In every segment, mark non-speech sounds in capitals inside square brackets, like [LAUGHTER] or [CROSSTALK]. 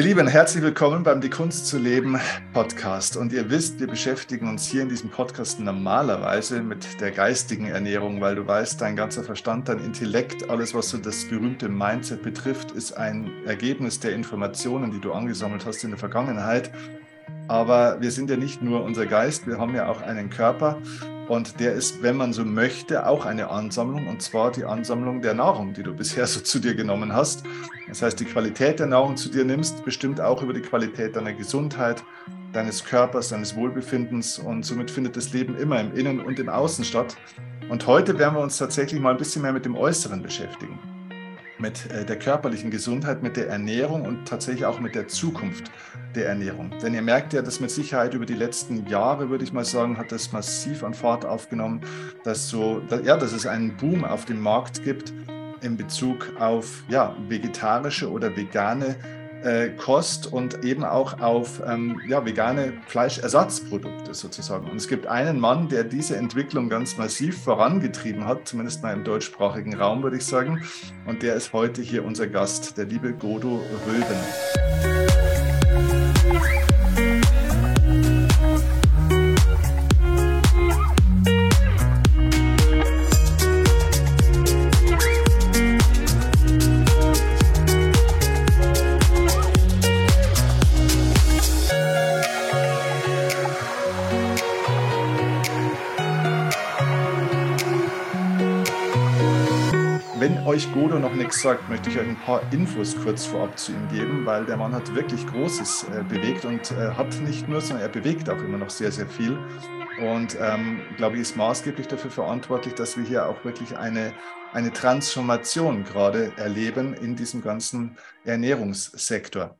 Ihr Lieben, herzlich willkommen beim Die Kunst zu leben Podcast. Und ihr wisst, wir beschäftigen uns hier in diesem Podcast normalerweise mit der geistigen Ernährung, weil du weißt, dein ganzer Verstand, dein Intellekt, alles, was so das berühmte Mindset betrifft, ist ein Ergebnis der Informationen, die du angesammelt hast in der Vergangenheit. Aber wir sind ja nicht nur unser Geist, wir haben ja auch einen Körper und der ist, wenn man so möchte, auch eine Ansammlung, und zwar die Ansammlung der Nahrung, die du [LAUGHS] bisher so zu dir genommen hast. Das heißt, die Qualität der Nahrung zu dir nimmst, bestimmt auch über die Qualität deiner Gesundheit, deines Körpers, deines Wohlbefindens. Und somit findet das Leben immer im Innen und im Außen statt. Und heute werden wir uns tatsächlich mal ein bisschen mehr mit dem Äußeren beschäftigen mit äh, der körperlichen Gesundheit, mit der Ernährung und tatsächlich auch mit der Zukunft der Ernährung. Denn ihr merkt ja, dass mit Sicherheit über die letzten Jahre, würde ich mal sagen, hat das massiv an Fahrt aufgenommen, dass, so, ja, dass es einen Boom auf dem Markt gibt in Bezug auf ja, vegetarische oder vegane äh, Kost und eben auch auf ähm, ja, vegane Fleischersatzprodukte sozusagen. Und es gibt einen Mann, der diese Entwicklung ganz massiv vorangetrieben hat, zumindest mal im deutschsprachigen Raum, würde ich sagen. Und der ist heute hier unser Gast, der liebe Godo Röben. Euch Godo noch nichts sagt, möchte ich euch ein paar Infos kurz vorab zu ihm geben, weil der Mann hat wirklich Großes äh, bewegt und äh, hat nicht nur, sondern er bewegt auch immer noch sehr, sehr viel. Und ähm, glaube ich, ist maßgeblich dafür verantwortlich, dass wir hier auch wirklich eine, eine Transformation gerade erleben in diesem ganzen Ernährungssektor.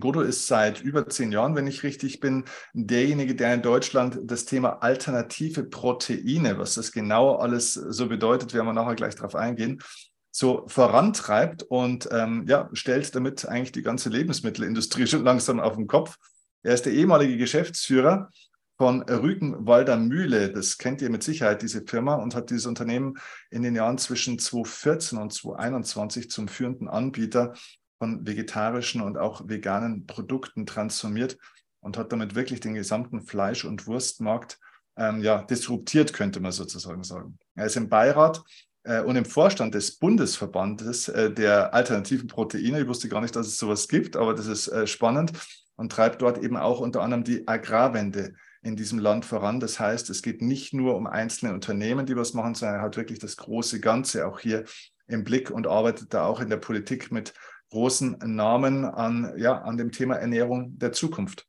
Godo ist seit über zehn Jahren, wenn ich richtig bin, derjenige, der in Deutschland das Thema alternative Proteine, was das genau alles so bedeutet, werden wir nachher gleich darauf eingehen, so vorantreibt und ähm, ja, stellt damit eigentlich die ganze Lebensmittelindustrie [LAUGHS] schon langsam auf den Kopf. Er ist der ehemalige Geschäftsführer von Rügenwalder Mühle. Das kennt ihr mit Sicherheit, diese Firma, und hat dieses Unternehmen in den Jahren zwischen 2014 und 2021 zum führenden Anbieter von vegetarischen und auch veganen Produkten transformiert und hat damit wirklich den gesamten Fleisch- und Wurstmarkt ähm, ja, disruptiert, könnte man sozusagen sagen. Er ist im Beirat äh, und im Vorstand des Bundesverbandes äh, der alternativen Proteine. Ich wusste gar nicht, dass es sowas gibt, aber das ist äh, spannend und treibt dort eben auch unter anderem die Agrarwende in diesem Land voran. Das heißt, es geht nicht nur um einzelne Unternehmen, die was machen, sondern er hat wirklich das große Ganze auch hier im Blick und arbeitet da auch in der Politik mit großen Namen an, ja, an dem Thema Ernährung der Zukunft.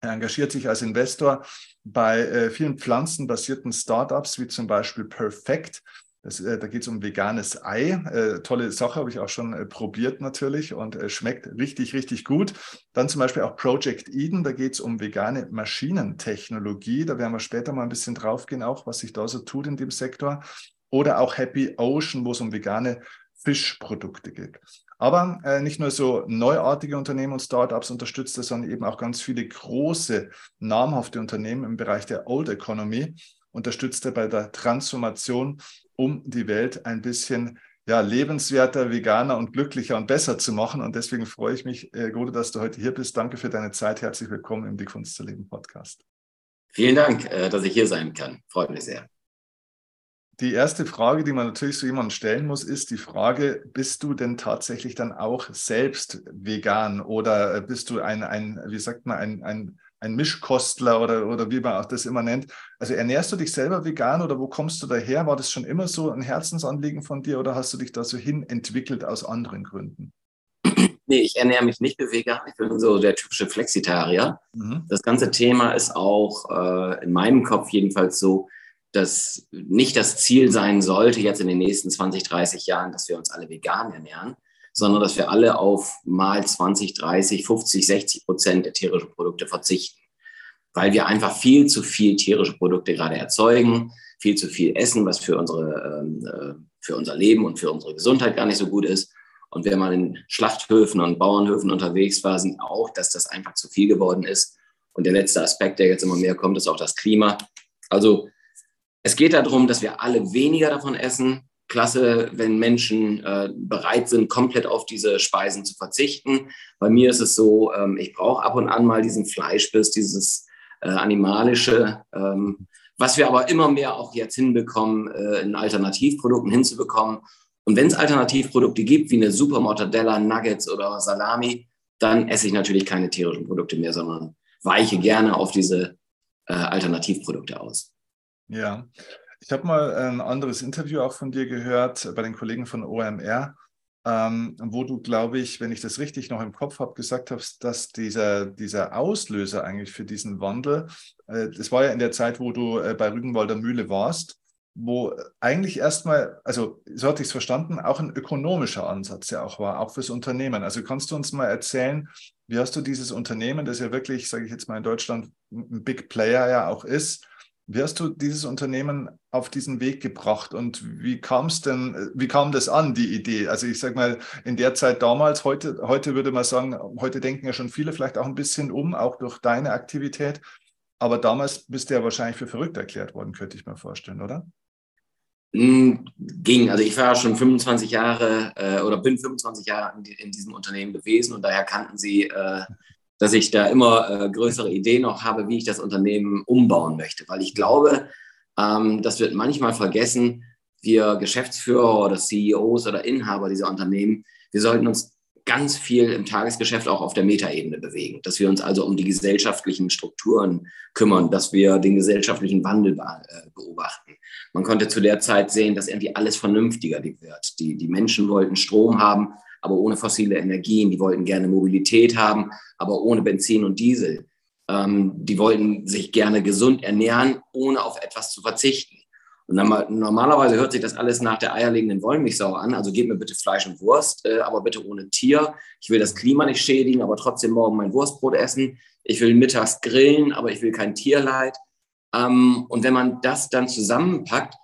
Er engagiert sich als Investor bei äh, vielen pflanzenbasierten Startups, wie zum Beispiel Perfect. Das, äh, da geht es um veganes Ei. Äh, tolle Sache, habe ich auch schon äh, probiert natürlich und äh, schmeckt richtig, richtig gut. Dann zum Beispiel auch Project Eden, da geht es um vegane Maschinentechnologie. Da werden wir später mal ein bisschen draufgehen, auch was sich da so tut in dem Sektor. Oder auch Happy Ocean, wo es um vegane Fischprodukte geht. Aber äh, nicht nur so neuartige Unternehmen und Startups unterstützt er, sondern eben auch ganz viele große, namhafte Unternehmen im Bereich der Old Economy unterstützt er bei der Transformation, um die Welt ein bisschen ja, lebenswerter, veganer und glücklicher und besser zu machen. Und deswegen freue ich mich, äh, Gode, dass du heute hier bist. Danke für deine Zeit. Herzlich willkommen im Die Kunst zu leben Podcast. Vielen Dank, äh, dass ich hier sein kann. Freut mich sehr. Die erste Frage, die man natürlich so jemandem stellen muss, ist die Frage, bist du denn tatsächlich dann auch selbst vegan oder bist du ein, ein wie sagt man, ein, ein, ein Mischkostler oder, oder wie man auch das immer nennt? Also ernährst du dich selber vegan oder wo kommst du daher? War das schon immer so ein Herzensanliegen von dir oder hast du dich da so hin entwickelt aus anderen Gründen? Nee, ich ernähre mich nicht vegan. Ich bin so der typische Flexitarier. Mhm. Das ganze Thema ist auch äh, in meinem Kopf jedenfalls so, dass nicht das Ziel sein sollte, jetzt in den nächsten 20, 30 Jahren, dass wir uns alle vegan ernähren, sondern dass wir alle auf mal 20, 30, 50, 60 Prozent der tierischen Produkte verzichten. Weil wir einfach viel zu viel tierische Produkte gerade erzeugen, viel zu viel essen, was für, unsere, ähm, äh, für unser Leben und für unsere Gesundheit gar nicht so gut ist. Und wenn man in Schlachthöfen und Bauernhöfen unterwegs war, sieht auch, dass das einfach zu viel geworden ist. Und der letzte Aspekt, der jetzt immer mehr kommt, ist auch das Klima. Also es geht darum, dass wir alle weniger davon essen, klasse, wenn Menschen äh, bereit sind, komplett auf diese Speisen zu verzichten. Bei mir ist es so, ähm, ich brauche ab und an mal diesen Fleischbiss, dieses äh, animalische, ähm, was wir aber immer mehr auch jetzt hinbekommen, äh, in Alternativprodukten hinzubekommen. Und wenn es Alternativprodukte gibt, wie eine Super Mortadella, Nuggets oder Salami, dann esse ich natürlich keine tierischen Produkte mehr, sondern weiche gerne auf diese äh, Alternativprodukte aus. Ja, ich habe mal ein anderes Interview auch von dir gehört bei den Kollegen von OMR, ähm, wo du, glaube ich, wenn ich das richtig noch im Kopf habe, gesagt hast, dass dieser, dieser Auslöser eigentlich für diesen Wandel, äh, das war ja in der Zeit, wo du äh, bei Rügenwalder Mühle warst, wo eigentlich erstmal, also so hatte ich es verstanden, auch ein ökonomischer Ansatz ja auch war, auch fürs Unternehmen. Also kannst du uns mal erzählen, wie hast du dieses Unternehmen, das ja wirklich, sage ich jetzt mal in Deutschland, ein Big Player ja auch ist, wie hast du dieses Unternehmen auf diesen Weg gebracht und wie kam es denn, wie kam das an, die Idee? Also ich sage mal, in der Zeit damals, heute, heute würde man sagen, heute denken ja schon viele vielleicht auch ein bisschen um, auch durch deine Aktivität. Aber damals bist du ja wahrscheinlich für verrückt erklärt worden, könnte ich mir vorstellen, oder? Hm, ging. Also ich war schon 25 Jahre äh, oder bin 25 Jahre in, in, diesem Unternehmen gewesen und daher kannten sie äh, dass ich da immer äh, größere Ideen noch habe, wie ich das Unternehmen umbauen möchte. Weil ich glaube, ähm, das wird manchmal vergessen, wir Geschäftsführer oder CEOs oder Inhaber dieser Unternehmen, wir sollten uns ganz viel im Tagesgeschäft auch auf der Metaebene bewegen, dass wir uns also um die gesellschaftlichen Strukturen kümmern, dass wir den gesellschaftlichen Wandel äh, beobachten. Man konnte zu der Zeit sehen, dass irgendwie alles vernünftiger wird. Die, die Menschen wollten Strom haben, aber ohne fossile Energien. Die wollten gerne Mobilität haben, aber ohne Benzin und Diesel. Ähm, die wollten sich gerne gesund ernähren, ohne auf etwas zu verzichten. Und dann, normalerweise hört sich das alles nach der eierlegenden Wollmilchsau an. Also gebt mir bitte Fleisch und Wurst, äh, aber bitte ohne Tier. Ich will das Klima nicht schädigen, aber trotzdem morgen mein Wurstbrot essen. Ich will mittags grillen, aber ich will kein Tierleid. Ähm, und wenn man das dann zusammenpackt,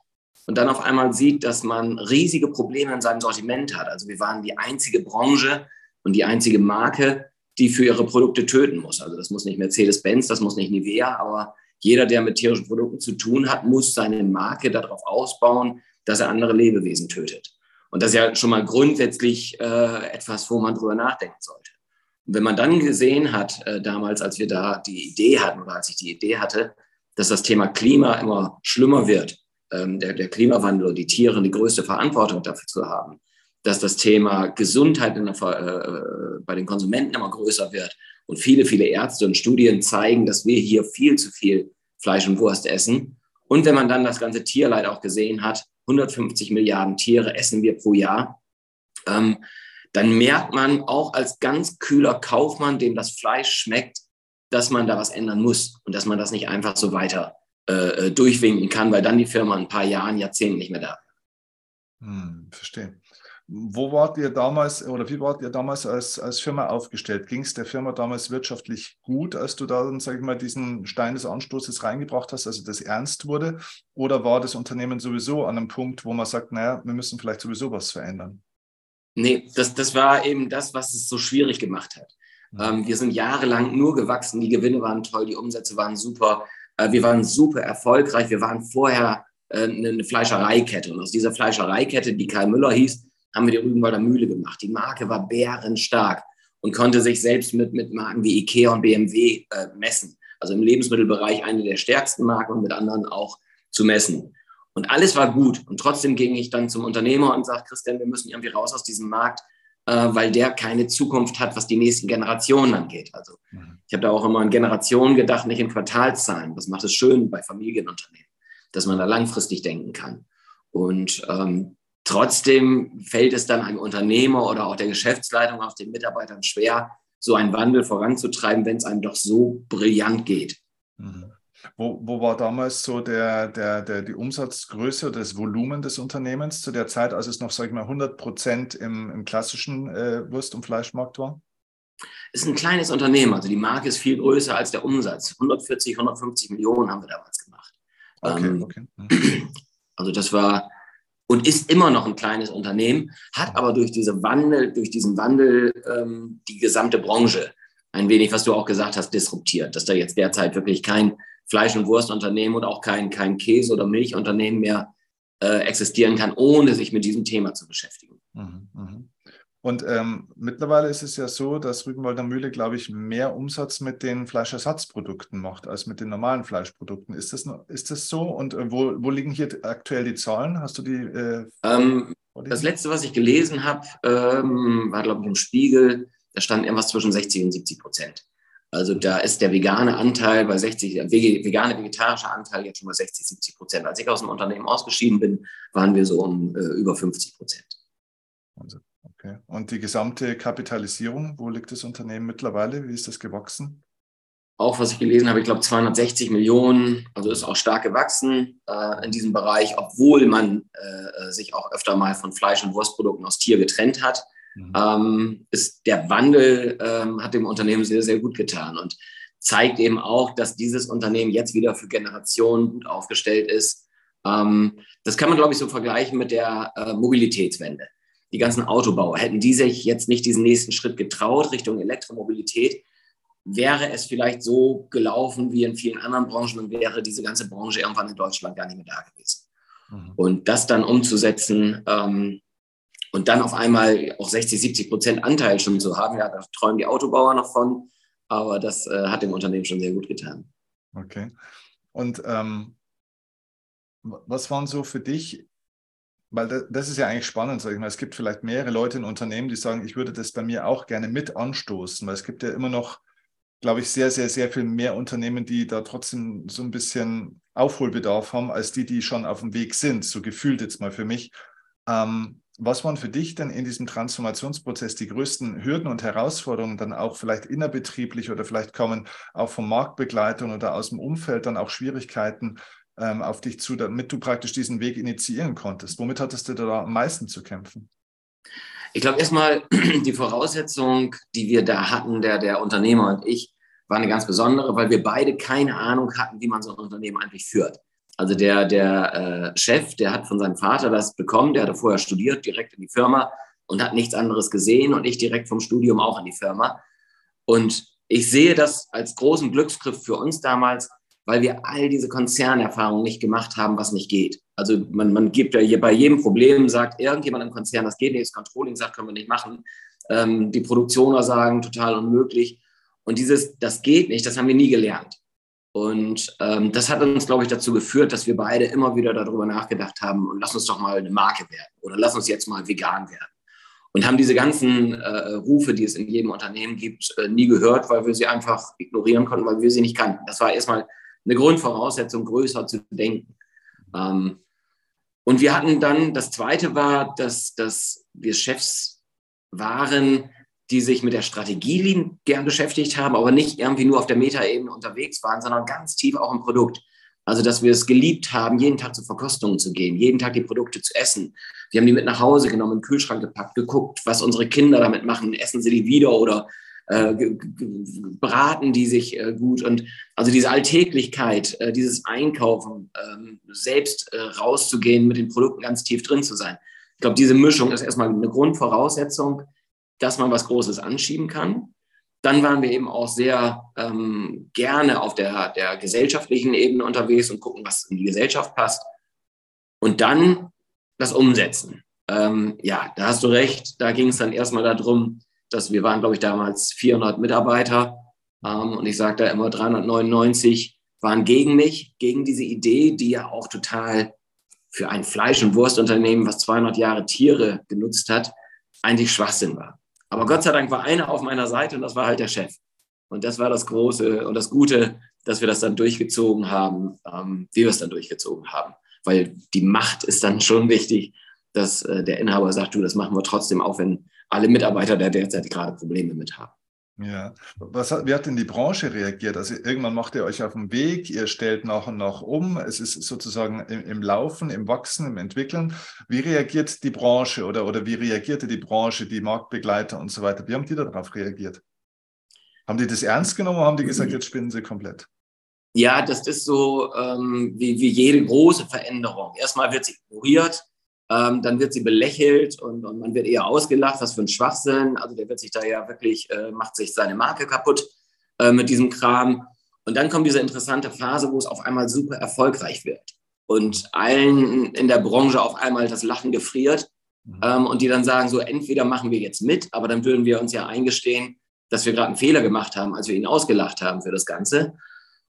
und dann auf einmal sieht, dass man riesige Probleme in seinem Sortiment hat. Also wir waren die einzige Branche und die einzige Marke, die für ihre Produkte töten muss. Also das muss nicht Mercedes-Benz, das muss nicht Nivea, aber jeder, der mit tierischen Produkten zu tun hat, muss seine Marke darauf ausbauen, dass er andere Lebewesen tötet. Und das ist ja schon mal grundsätzlich äh, etwas, wo man drüber nachdenken sollte. Und wenn man dann gesehen hat, äh, damals, als wir da die Idee hatten oder als ich die Idee hatte, dass das Thema Klima immer schlimmer wird ähm, der, der, Klimawandel und die Tiere die größte Verantwortung dafür zu haben, dass das Thema Gesundheit der, äh, bei den Konsumenten immer größer wird. Und viele, viele Ärzte und Studien zeigen, dass wir hier viel zu viel Fleisch und Wurst essen. Und wenn man dann das ganze Tierleid auch gesehen hat, 150 Milliarden Tiere essen wir pro Jahr, ähm, dann merkt man auch als ganz kühler Kaufmann, dem das Fleisch schmeckt, dass man da was ändern muss und dass man das nicht einfach so weiter äh, äh, durchwinken kann, weil dann die Firma ein paar Jahren, Jahrzehnten nicht mehr da ist. Hm, verstehe. Wo wart ihr damals oder wie wart ihr damals als, als Firma aufgestellt? Ging es der Firma damals wirtschaftlich gut, als du da, sage ich mal, diesen Stein des Anstoßes reingebracht hast, also das ernst wurde? Oder war das Unternehmen sowieso an einem Punkt, wo man sagt, naja, wir müssen vielleicht sowieso was verändern? Nee, das, das war eben das, was es so schwierig gemacht hat. Mhm. Ähm, wir sind jahrelang nur gewachsen, die Gewinne waren toll, die Umsätze waren super. Äh, wir waren super erfolgreich. Wir waren vorher äh, eine Fleischereikette. Und aus dieser Fleischereikette, die Kai Müller hieß, haben wir die Rügenwalder Mühle gemacht. Die Marke war bärenstark und konnte sich selbst mit, mit Marken wie Ikea und BMW äh, messen. Also im Lebensmittelbereich eine der stärksten Marken und mit anderen auch zu messen. Und alles war gut. Und trotzdem ging ich dann zum Unternehmer und sagte, Christian, wir müssen irgendwie raus aus diesem Markt weil der keine Zukunft hat, was die nächsten Generationen angeht. Also mhm. ich habe da auch immer an Generationen gedacht, nicht in Quartalszahlen. Das macht es schön bei Familienunternehmen, dass man da langfristig denken kann. Und ähm, trotzdem fällt es dann einem Unternehmer oder auch der Geschäftsleitung, auch den Mitarbeitern schwer, so einen Wandel voranzutreiben, wenn es einem doch so brillant geht. Mhm. Wo, wo war damals so der, der, der, die Umsatzgröße, das Volumen des Unternehmens zu der Zeit, als es noch, sage ich mal, 100 Prozent im, im klassischen äh, Wurst- und Fleischmarkt war? Es ist ein kleines Unternehmen, also die Marke ist viel größer als der Umsatz. 140, 150 Millionen haben wir damals gemacht. Okay, ähm, okay. [CLEARS THROAT] Also das war und ist immer noch ein kleines Unternehmen, hat aber durch, diese Wandel, durch diesen Wandel ähm, die gesamte Branche ein wenig, was du auch gesagt hast, disruptiert, dass da jetzt derzeit wirklich kein Fleisch- und Wurstunternehmen und auch kein, kein Käse- oder Milchunternehmen mehr äh, existieren kann, ohne sich mit diesem Thema zu beschäftigen. Mhm, mh. Und ähm, mittlerweile ist es ja so, dass Rügenwalder Mühle, glaube ich, mehr Umsatz mit den Fleischersatzprodukten macht als mit den normalen Fleischprodukten. Ist das, ist das so? Und äh, wo, wo liegen hier aktuell die Zahlen? Hast du die? Äh, ähm, das letzte, was ich gelesen habe, ähm, war, glaube ich, im Spiegel. Da stand irgendwas zwischen 60 und 70 Prozent. Also da ist der vegane Anteil bei 60, der vegane vegetarische Anteil jetzt schon bei 60, 70 Prozent. Als ich aus dem Unternehmen ausgeschieden bin, waren wir so um äh, über 50 Prozent. Wahnsinn. Okay. Und die gesamte Kapitalisierung, wo liegt das Unternehmen mittlerweile? Wie ist das gewachsen? Auch was ich gelesen habe, ich glaube 260 Millionen, also ist auch stark gewachsen äh, in diesem Bereich, obwohl man äh, sich auch öfter mal von Fleisch- und Wurstprodukten aus Tier getrennt hat. Mhm. Ähm, ist der Wandel ähm, hat dem Unternehmen sehr, sehr gut getan und zeigt eben auch, dass dieses Unternehmen jetzt wieder für Generationen gut aufgestellt ist. Ähm, das kann man, glaube ich, so vergleichen mit der äh, Mobilitätswende die ganzen Autobauer, hätten die sich jetzt nicht diesen nächsten Schritt getraut Richtung Elektromobilität, wäre es vielleicht so gelaufen wie in vielen anderen Branchen und wäre diese ganze Branche irgendwann in Deutschland gar nicht mehr da gewesen. Mhm. Und das dann umzusetzen ähm, und dann auf einmal auch 60, 70 Prozent Anteil schon zu haben, ja, da träumen die Autobauer noch von, aber das äh, hat dem Unternehmen schon sehr gut getan. Okay. Und ähm, was waren so für dich weil das ist ja eigentlich spannend, sage ich mal. Es gibt vielleicht mehrere Leute in Unternehmen, die sagen, ich würde das bei mir auch gerne mit anstoßen, weil es gibt ja immer noch, glaube ich, sehr, sehr, sehr viel mehr Unternehmen, die da trotzdem so ein bisschen Aufholbedarf haben, als die, die schon auf dem Weg sind, so gefühlt jetzt mal für mich. Ähm, was waren für dich denn in diesem Transformationsprozess die größten Hürden und Herausforderungen, dann auch vielleicht innerbetrieblich oder vielleicht kommen auch von Marktbegleitern oder aus dem Umfeld dann auch Schwierigkeiten, ähm, auf dich zu, damit du praktisch diesen Weg initiieren konntest? Womit hattest du da am meisten zu kämpfen? Ich glaube erstmal, [CLEARS THROAT] die Voraussetzung, die wir da hatten, der, der Unternehmer und ich, war eine ganz besondere, weil wir beide keine Ahnung hatten, wie man so ein Unternehmen eigentlich führt. Also der, der äh, Chef, der hat von seinem Vater das bekommen, der hatte vorher studiert, direkt in die Firma und hat nichts anderes gesehen und ich direkt vom Studium auch in die Firma. Und ich sehe das als großen Glücksgriff für uns damals, weil wir all diese Konzernerfahrungen nicht gemacht haben, was nicht geht. Also man, man gibt ja bei jedem Problem, sagt irgendjemand im Konzern, das geht nicht, das Controlling sagt, können wir nicht machen. Ähm, die Produktioner sagen, total unmöglich. Und dieses, das geht nicht, das haben wir nie gelernt. Und ähm, das hat uns, glaube ich, dazu geführt, dass wir beide immer wieder darüber nachgedacht haben und lass uns doch mal eine Marke werden oder lass uns jetzt mal vegan werden. Und haben diese ganzen äh, Rufe, die es in jedem Unternehmen gibt, äh, nie gehört, weil wir sie einfach ignorieren konnten, weil wir sie nicht kannten. Das war erstmal eine Grundvoraussetzung, größer zu denken. Ähm, und wir hatten dann, das Zweite war, dass, dass wir Chefs waren, die sich mit der Strategie gern beschäftigt haben, aber nicht irgendwie nur auf der Metaebene unterwegs waren, sondern ganz tief auch im Produkt. Also, dass wir es geliebt haben, jeden Tag zu Verkostungen zu gehen, jeden Tag die Produkte zu essen. Wir haben die mit nach Hause genommen, in den Kühlschrank gepackt, geguckt, was unsere Kinder damit machen. Essen sie die wieder oder äh, beraten die sich äh, gut und also diese Alltäglichkeit, äh, dieses Einkaufen, ähm, selbst äh, rauszugehen, mit den Produkten ganz tief drin zu sein. Ich glaube, diese Mischung ist erstmal eine Grundvoraussetzung, dass man was Großes anschieben kann. Dann waren wir eben auch sehr ähm, gerne auf der, der gesellschaftlichen Ebene unterwegs und gucken, was in die Gesellschaft passt. Und dann das Umsetzen. Ähm, ja, da hast du recht. Da ging es dann erstmal darum, dass wir waren, glaube ich, damals 400 Mitarbeiter ähm, und ich sage da immer 399 waren gegen mich, gegen diese Idee, die ja auch total für ein Fleisch- und Wurstunternehmen, was 200 Jahre Tiere genutzt hat, eigentlich Schwachsinn war. Aber Gott sei Dank war einer auf meiner Seite und das war halt der Chef. Und das war das Große und das Gute, dass wir das dann durchgezogen haben, ähm, wie wir es dann durchgezogen haben. Weil die Macht ist dann schon wichtig, dass äh, der Inhaber sagt, du, das machen wir trotzdem, auch wenn alle Mitarbeiter da derzeit gerade Probleme mit haben. Ja, Was hat, wie hat denn die Branche reagiert? Also irgendwann macht ihr euch auf den Weg, ihr stellt nach und nach um, es ist sozusagen im, im, Laufen, im Wachsen, im Entwickeln. Wie reagiert die Branche oder, oder wie reagierte die Branche, die Marktbegleiter und so weiter? Wie haben die darauf reagiert? Haben die das ernst genommen oder haben die gesagt, jetzt spinnen sie komplett? Ja, das ist so ähm, wie, wie jede große Veränderung. Erstmal wird sie ignoriert, ähm, dann wird sie belächelt und, und, man wird eher ausgelacht, was für ein Schwachsinn. Also der wird sich da ja wirklich, äh, macht sich seine Marke kaputt äh, mit diesem Kram. Und dann kommt diese interessante Phase, wo es auf einmal super erfolgreich wird. und allen in der Branche auf einmal das Lachen gefriert mhm. ähm, und die dann sagen, so entweder machen wir jetzt mit, aber dann würden wir uns ja eingestehen, dass wir gerade einen Fehler gemacht haben, als wir ihn ausgelacht haben für das Ganze.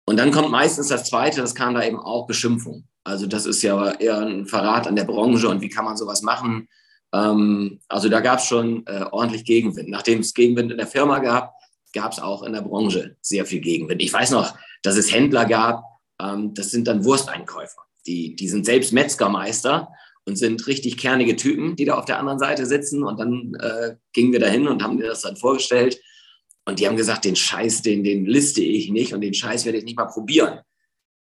Und dann kommt meistens das Zweite, das kam da eben auch Beschimpfung. Also das ist ja eher ein Verrat an der Branche und wie kann man sowas machen? Ähm, also da gab es schon äh, ordentlich Gegenwind. Nachdem es Gegenwind in der Firma gab, gab es auch in der Branche sehr viel Gegenwind. Ich weiß noch, dass es Händler gab, ähm, das sind dann Wursteinkäufer. Die, die sind selbst Metzgermeister und sind richtig kernige Typen, die da auf der anderen Seite sitzen. Und dann äh, gingen wir dahin und haben dir das dann vorgestellt. Und die haben gesagt, den Scheiß, den, den liste ich nicht und den Scheiß werde ich nicht mal probieren.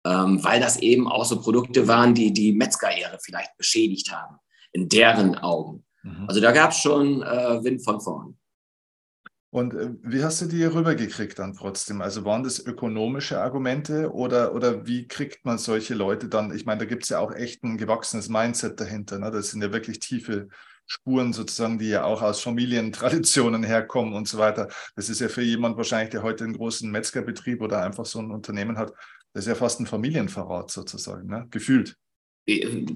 Ähm, weil das eben auch so Produkte waren, die die Metzgerehre vielleicht beschädigt haben, in deren Augen. Mhm. Also da gab es schon äh, Wind von vorn. Und äh, wie hast du die rübergekriegt dann trotzdem? Also waren das ökonomische Argumente oder, oder wie kriegt man solche Leute dann? Ich meine, da gibt es ja auch echt ein gewachsenes Mindset dahinter. Ne? Das sind ja wirklich tiefe Spuren sozusagen, die ja auch aus Familientraditionen herkommen und so weiter. Das ist ja für jemand wahrscheinlich, der heute einen großen Metzgerbetrieb oder einfach so ein Unternehmen hat, das ist ja fast ein Familienverrat sozusagen, ne? gefühlt.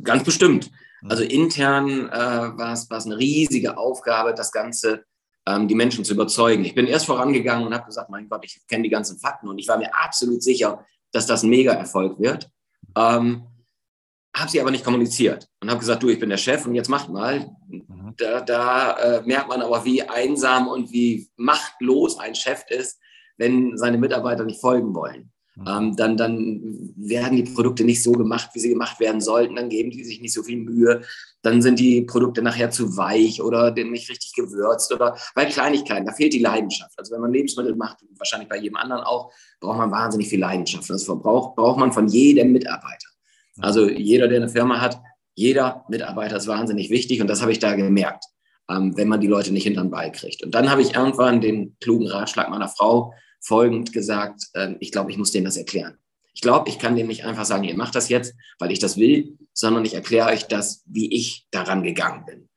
Ganz bestimmt. Mhm. Also intern äh, war es eine riesige Aufgabe, das Ganze ähm, die Menschen zu überzeugen. Ich bin erst vorangegangen und habe gesagt, mein Gott, ich kenne die ganzen Fakten und ich war mir absolut sicher, dass das ein Mega-Erfolg wird. Ähm, habe sie aber nicht kommuniziert und habe gesagt, du, ich bin der Chef und jetzt macht mal. Mhm. Da, da äh, merkt man aber, wie einsam und wie machtlos ein Chef ist, wenn seine Mitarbeiter nicht folgen wollen. Mhm. Ähm, dann, dann werden die Produkte nicht so gemacht, wie sie gemacht werden sollten. Dann geben die sich nicht so viel Mühe. Dann sind die Produkte nachher zu weich oder nicht richtig gewürzt oder bei Kleinigkeiten. Da fehlt die Leidenschaft. Also wenn man Lebensmittel macht, wahrscheinlich bei jedem anderen auch, braucht man wahnsinnig viel Leidenschaft. Das braucht, braucht man von jedem Mitarbeiter. Also jeder, der eine Firma hat, jeder Mitarbeiter ist wahnsinnig wichtig und das habe ich da gemerkt, ähm, wenn man die Leute nicht hinterm Ball kriegt. Und dann habe ich irgendwann den klugen Ratschlag meiner Frau folgend gesagt, äh, ich glaube, ich muss denen das erklären. Ich glaube, ich kann denen nicht einfach sagen, ihr macht das jetzt, weil ich das will, sondern ich erkläre euch das, wie ich daran gegangen bin.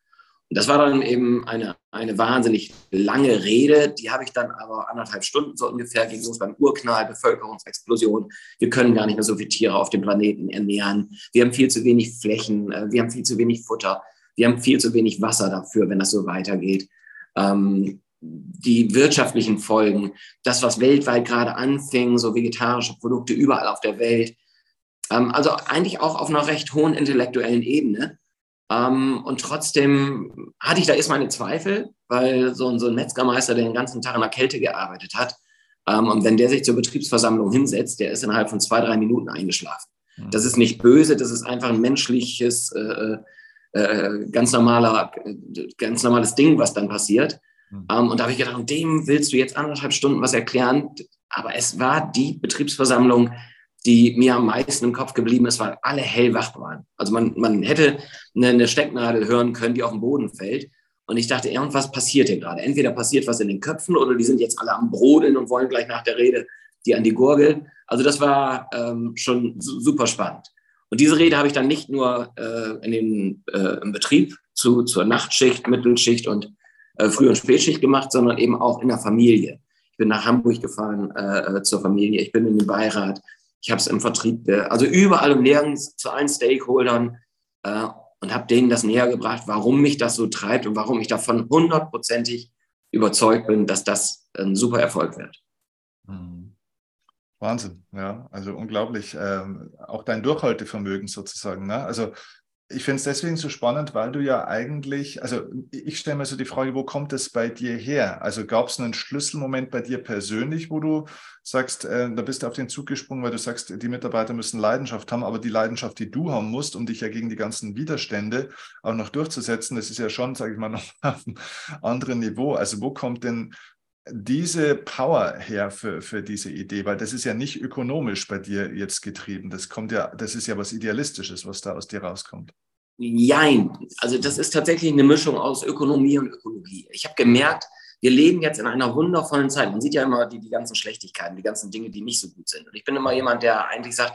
Das war dann eben eine, eine wahnsinnig lange Rede, die habe ich dann aber anderthalb Stunden so ungefähr, ging los beim Urknall, Bevölkerungsexplosion. Wir können gar nicht mehr so viele Tiere auf dem Planeten ernähren. Wir haben viel zu wenig Flächen, äh, wir haben viel zu wenig Futter, wir haben viel zu wenig Wasser dafür, wenn das so weitergeht. Ähm, die wirtschaftlichen Folgen, das, was weltweit gerade anfing, so vegetarische Produkte überall auf der Welt. Ähm, also eigentlich auch auf einer recht hohen intellektuellen Ebene. Ähm, und trotzdem hatte ich da erst meine Zweifel, weil so, so ein Metzgermeister, der den ganzen Tag in der Kälte gearbeitet hat, ähm, und wenn der sich zur Betriebsversammlung hinsetzt, der ist innerhalb von zwei, drei Minuten eingeschlafen. Mhm. Das ist nicht böse, das ist einfach ein menschliches, äh, äh, ganz, normaler, ganz normales Ding, was dann passiert. Mhm. Um, und da habe ich gedacht, und dem willst du jetzt anderthalb Stunden was erklären. Aber es war die Betriebsversammlung, die mir am meisten im Kopf geblieben ist, weil alle hellwach waren. Also man, man hätte eine, Stecknadel hören können, die auf den Boden fällt. Und ich dachte, irgendwas passiert hier gerade. Entweder passiert was in den Köpfen oder die sind jetzt alle am Brodeln und wollen gleich nach der Rede die an die Gurgel. Also das war ähm, schon super spannend. Und diese Rede habe ich dann nicht nur äh, in den, äh, im Betrieb zu, zur Nachtschicht, Mittelschicht und äh, Früh- und Spätschicht gemacht, sondern eben auch in der Familie. Ich bin nach Hamburg gefahren äh, äh zur Familie, ich bin in den Beirat, ich habe es im Vertrieb, äh, also überall und nirgends zu allen Stakeholdern äh, und habe denen das näher gebracht, warum mich das so treibt und warum ich davon hundertprozentig überzeugt bin, dass das ein super Erfolg wird. Mhm. Wahnsinn, ja, also unglaublich. Ähm, auch dein Durchhaltevermögen sozusagen. Ne? Also ich finde es deswegen so spannend, weil du ja eigentlich, also ich stelle mir so die Frage, wo kommt es bei dir her? Also gab es einen Schlüsselmoment bei dir persönlich, wo du sagst, äh, da bist du auf den Zug gesprungen, weil du sagst, die Mitarbeiter müssen Leidenschaft haben, aber die Leidenschaft, die du haben musst, um dich ja gegen die ganzen Widerstände auch noch durchzusetzen, das ist ja schon, sage ich mal, [LAUGHS] noch auf einem anderen Niveau. Also wo kommt denn diese Power her für, für diese Idee? Weil das ist ja nicht ökonomisch bei dir jetzt getrieben. Das kommt ja, das ist ja was Idealistisches, was da aus dir rauskommt. Jein. Also das ist tatsächlich eine Mischung aus Ökonomie und Ökologie. Ich habe gemerkt, wir leben jetzt in einer wundervollen Zeit. Man sieht ja immer die, die ganzen Schlechtigkeiten, die ganzen Dinge, die nicht so gut sind. Und ich bin immer jemand, der eigentlich sagt,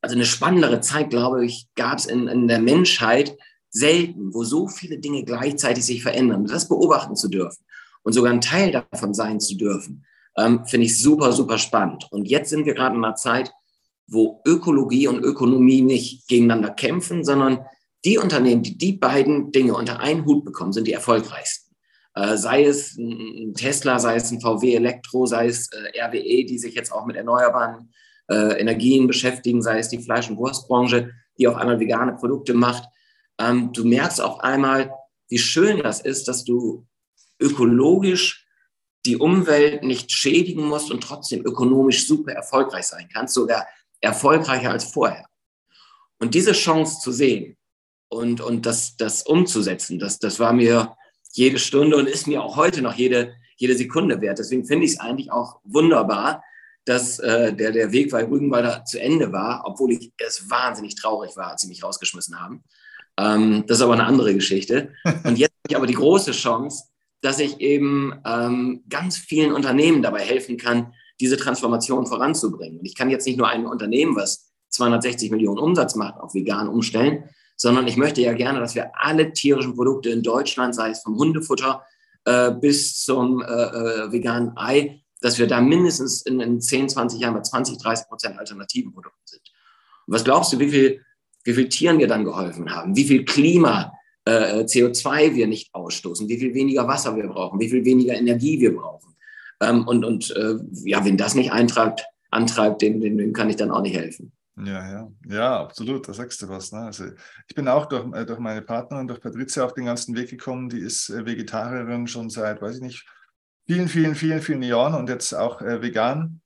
also eine spannendere Zeit, glaube ich, gab es in, in der Menschheit selten, wo so viele Dinge gleichzeitig sich verändern. Das beobachten zu dürfen und sogar ein Teil davon sein zu dürfen, ähm, finde ich super, super spannend. Und jetzt sind wir gerade in einer Zeit, wo Ökologie und Ökonomie nicht gegeneinander kämpfen, sondern die Unternehmen, die die beiden Dinge unter einen Hut bekommen, sind die erfolgreichsten. Äh, sei es ein Tesla, sei es ein VW Elektro, sei es äh, RWE, die sich jetzt auch mit erneuerbaren äh, Energien beschäftigen, sei es die Fleisch- und Wurstbranche, die auf einmal vegane Produkte macht. Ähm, du merkst auf einmal, wie schön das ist, dass du ökologisch die Umwelt nicht schädigen musst und trotzdem ökonomisch super erfolgreich sein kannst, sogar erfolgreicher als vorher. Und diese Chance zu sehen und, und das, das umzusetzen, das, das war mir jede Stunde und ist mir auch heute noch jede, jede Sekunde wert. Deswegen finde ich es eigentlich auch wunderbar, dass äh, der, der Weg bei Rügenwalder zu Ende war, obwohl ich es wahnsinnig traurig war, als sie mich rausgeschmissen haben. Ähm, das ist aber eine andere Geschichte. [LAUGHS] Und jetzt habe ich aber die große Chance, dass ich eben ähm, ganz vielen Unternehmen dabei helfen kann, diese Transformation voranzubringen. Und ich kann jetzt nicht nur ein Unternehmen, was 260 Millionen Umsatz macht, auf vegan umstellen, sondern ich möchte ja gerne, dass wir alle tierischen Produkte in Deutschland, sei es vom Hundefutter äh, bis zum äh, äh, veganen Ei, dass wir da mindestens in, in 10, 20 Jahren bei 20, 30 Prozent alternativen Produkten sind. Und was glaubst du, wie viel, wie viel Tieren wir dann geholfen haben? Wie viel Klima, äh, CO2 wir nicht ausstoßen? Wie viel weniger Wasser wir brauchen? Wie viel weniger Energie wir brauchen? Ähm, und und äh, ja, wenn das nicht eintreibt, antreibt, dem, dem, dem kann ich dann auch nicht helfen. Ja, ja, ja, absolut, da sagst du was. Ne? Also ich bin auch durch, äh, durch meine Partnerin, durch Patricia auf den ganzen Weg gekommen. Die ist äh, Vegetarierin schon seit, weiß ich nicht, vielen, vielen, vielen, vielen Jahren und jetzt auch äh, vegan.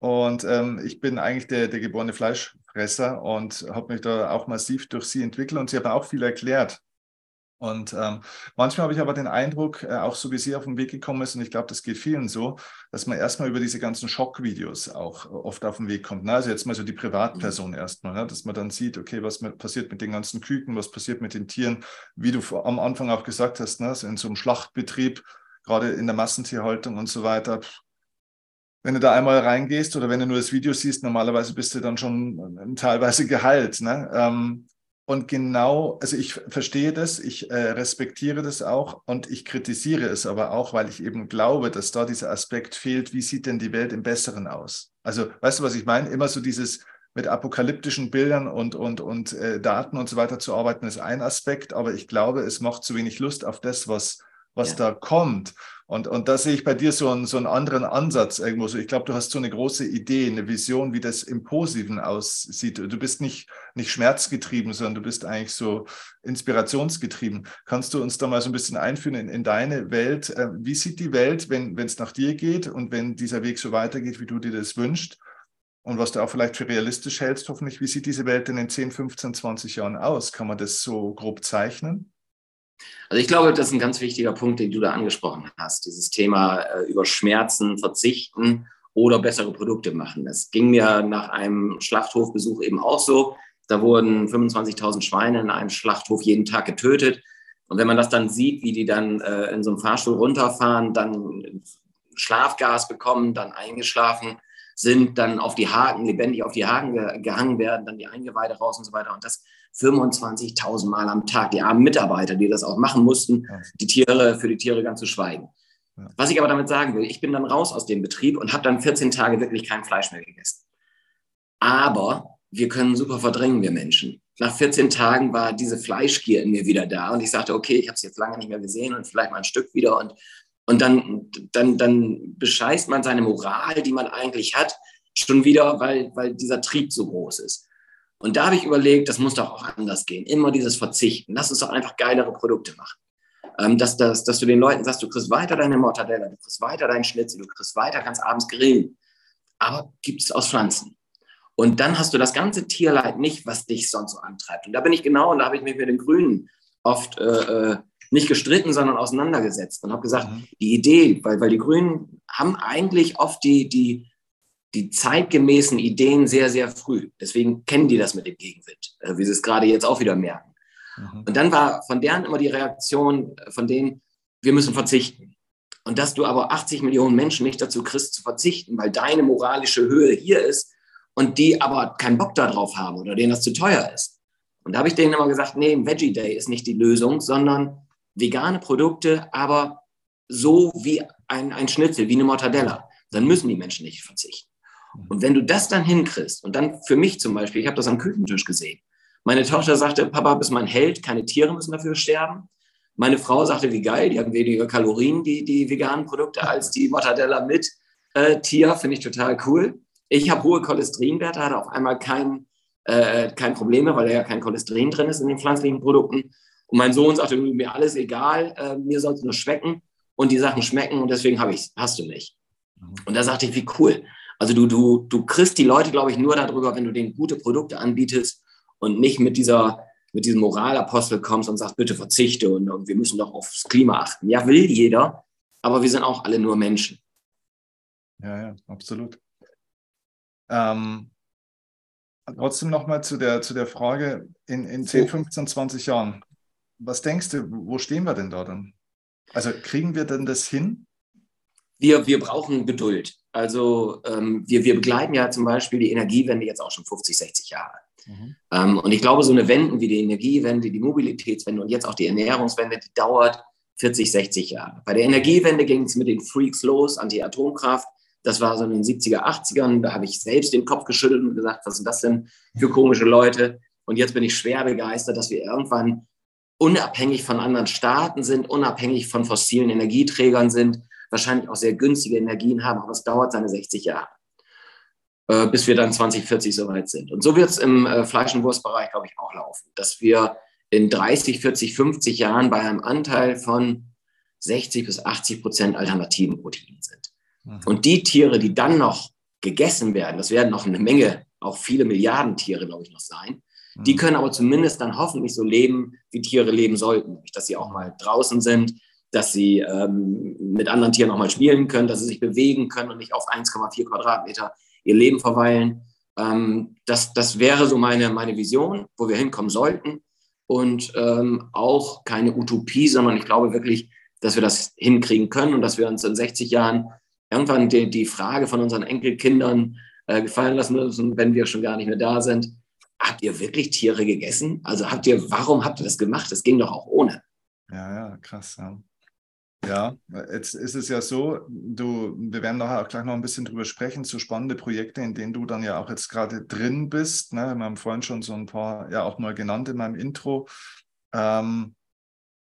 Und ähm, ich bin eigentlich der, der geborene Fleischfresser und habe mich da auch massiv durch sie entwickelt und sie hat auch viel erklärt. Und ähm, manchmal habe ich aber den Eindruck, äh, auch so wie sie auf den Weg gekommen ist, und ich glaube, das geht vielen so, dass man erstmal über diese ganzen Schockvideos auch oft auf den Weg kommt. Ne? Also jetzt mal so die Privatperson mhm. erstmal, ne? dass man dann sieht, okay, was mit, passiert mit den ganzen Küken, was passiert mit den Tieren, wie du am Anfang auch gesagt hast, ne? in so einem Schlachtbetrieb, gerade in der Massentierhaltung und so weiter. Wenn du da einmal reingehst oder wenn du nur das Video siehst, normalerweise bist du dann schon äh, teilweise geheilt. Ne? Ähm, und genau, also ich verstehe das, ich äh, respektiere das auch und ich kritisiere es aber auch, weil ich eben glaube, dass da dieser Aspekt fehlt, wie sieht denn die Welt im Besseren aus? Also, weißt du, was ich meine? Immer so dieses mit apokalyptischen Bildern und, und, und äh, Daten und so weiter zu arbeiten, ist ein Aspekt, aber ich glaube, es macht zu wenig Lust auf das, was, was ja. da kommt. Und, und da sehe ich bei dir so einen, so einen anderen Ansatz irgendwo. So, ich glaube, du hast so eine große Idee, eine Vision, wie das im Positiven aussieht. Du bist nicht, nicht schmerzgetrieben, sondern du bist eigentlich so inspirationsgetrieben. Kannst du uns da mal so ein bisschen einführen in, in deine Welt? Äh, wie sieht die Welt, wenn es nach dir geht und wenn dieser Weg so weitergeht, wie du dir das wünschst? Und was du auch vielleicht für realistisch hältst, hoffentlich, wie sieht diese Welt denn in 10, 15, 20 Jahren aus? Kann man das so grob zeichnen? Also ich glaube, das ist ein ganz wichtiger Punkt, den du da angesprochen hast. Dieses Thema äh, über Schmerzen verzichten oder bessere Produkte machen. Das ging mir nach einem Schlachthofbesuch eben auch so. Da wurden 25.000 Schweine in einem Schlachthof jeden Tag getötet. Und wenn man das dann sieht, wie die dann äh, in so einem Fahrstuhl runterfahren, dann Schlafgas bekommen, dann eingeschlafen sind, dann auf die Haken, lebendig auf die Haken ge gehangen werden, dann die Eingeweide raus und so weiter. Und das 25.000 Mal am Tag. Die armen Mitarbeiter, die das auch machen mussten, die Tiere, für die Tiere ganz zu schweigen. Was ich aber damit sagen will, ich bin dann raus aus dem Betrieb und habe dann 14 Tage wirklich kein Fleisch mehr gegessen. Aber wir können super verdrängen, wir Menschen. Nach 14 Tagen war diese Fleischgier in mir wieder da und ich sagte, okay, ich habe es jetzt lange nicht mehr gesehen und vielleicht mal ein Stück wieder und, und dann, dann, dann bescheißt man seine Moral, die man eigentlich hat, schon wieder, weil, weil dieser Trieb so groß ist. Und da habe ich überlegt, das muss doch auch anders gehen. Immer dieses Verzichten. Lass uns doch einfach geilere Produkte machen. Ähm, dass, dass, dass du den Leuten sagst, du kriegst weiter deine Mortadella, du kriegst weiter deinen Schnitzel, du kriegst weiter, kannst abends grillen. Aber gibt es aus Pflanzen. Und dann hast du das ganze Tierleid nicht, was dich sonst so antreibt. Und da bin ich genau, und da habe ich mich mit den Grünen oft äh, äh nicht gestritten, sondern auseinandergesetzt und habe gesagt, mhm. die Idee, weil, weil die Grünen haben eigentlich oft die, die, die zeitgemäßen Ideen sehr, sehr früh. Deswegen kennen die das mit dem Gegenwind, äh, wie sie es gerade jetzt auch wieder merken. Mhm. Und dann war von deren immer die Reaktion äh, von denen, wir müssen verzichten. Und dass du aber 80 Millionen Menschen nicht dazu kriegst zu verzichten, weil deine moralische Höhe hier ist und die aber keinen Bock darauf haben oder denen das zu teuer ist. Und da habe ich denen immer gesagt, nee, Veggie Day ist nicht die Lösung, sondern vegane Produkte, aber so wie ein, ein Schnitzel, wie eine Mortadella. Dann müssen die Menschen nicht verzichten. Mhm. Und wenn du das dann hinkriegst, und dann für mich zum Beispiel, ich habe das am Küchentisch gesehen. Meine Tochter sagte, Papa, bist mein Held, keine Tiere müssen dafür sterben. Meine Frau sagte, wie geil, die haben weniger Kalorien, die, die veganen Produkte, als die Mortadella mit äh, Tier, finde ich total cool. Ich habe hohe Cholesterinwerte, hatte auf einmal kein, äh, kein Problem mehr, weil da ja kein Cholesterin drin ist in den pflanzlichen Produkten. Und mein Sohn sagte, mir alles egal, äh, mir soll es nur schmecken und die Sachen schmecken und deswegen habe ich hast du nicht. Mhm. Und da sagte ich, wie cool. Also du, du, du kriegst die Leute, glaube ich, nur darüber, wenn du denen gute Produkte anbietest und nicht mit dieser mit diesem Moralapostel kommst und sagst, bitte verzichte und, und wir müssen doch aufs Klima achten. Ja, will jeder, aber wir sind auch alle nur Menschen. Ja, ja, absolut. Ähm, trotzdem nochmal zu der, zu der Frage, in, in 10, 15, 20 Jahren, was denkst du, wo stehen wir denn da dann? Also kriegen wir denn das hin? Wir, wir brauchen Geduld. Also ähm, wir, wir begleiten ja zum Beispiel die Energiewende jetzt auch schon 50, 60 Jahre. Mhm. Ähm, und ich glaube, so eine Wende wie die Energiewende, die Mobilitätswende und jetzt auch die Ernährungswende, die dauert 40, 60 Jahre. Bei der Energiewende ging es mit den Freaks los, Anti-Atomkraft. Das war so in den 70er, 80ern. Da habe ich selbst den Kopf geschüttelt und gesagt, was sind das denn für komische Leute? Und jetzt bin ich schwer begeistert, dass wir irgendwann unabhängig von anderen Staaten sind, unabhängig von fossilen Energieträgern sind, wahrscheinlich auch sehr günstige Energien haben, aber es dauert seine 60 Jahre, äh, bis wir dann 2040 soweit sind. Und so wird es im äh, Fleisch- und Wurstbereich, glaube ich, auch laufen, dass wir in 30, 40, 50 Jahren bei einem Anteil von 60 bis 80 Prozent alternativen Proteinen sind. Mhm. Und die Tiere, die dann noch gegessen werden, das werden noch eine Menge, auch viele Milliarden Tiere, glaube ich, noch sein, die mhm. können aber zumindest dann hoffentlich so leben, wie Tiere leben sollten. Dass sie auch mal draußen sind, dass sie ähm, mit anderen Tieren auch mal spielen können, dass sie sich bewegen können und nicht auf 1,4 Quadratmeter ihr Leben verweilen. Ähm, das, das wäre so meine, meine Vision, wo wir hinkommen sollten. Und ähm, auch keine Utopie, sondern ich glaube wirklich, dass wir das hinkriegen können und dass wir uns in 60 Jahren irgendwann die, die Frage von unseren Enkelkindern äh, gefallen lassen müssen, wenn wir schon gar nicht mehr da sind habt ihr wirklich Tiere gegessen? Also habt ihr, warum habt ihr das gemacht? Das ging doch auch ohne. Ja, ja, krass. Ja. Ja, jetzt ist es ja so, du, wir werden nachher auch gleich noch ein bisschen drüber sprechen, so spannende Projekte, in denen du dann ja auch jetzt gerade drin bist. Ne? Wir haben vorhin schon so ein paar ja auch mal genannt in meinem Intro. Ähm,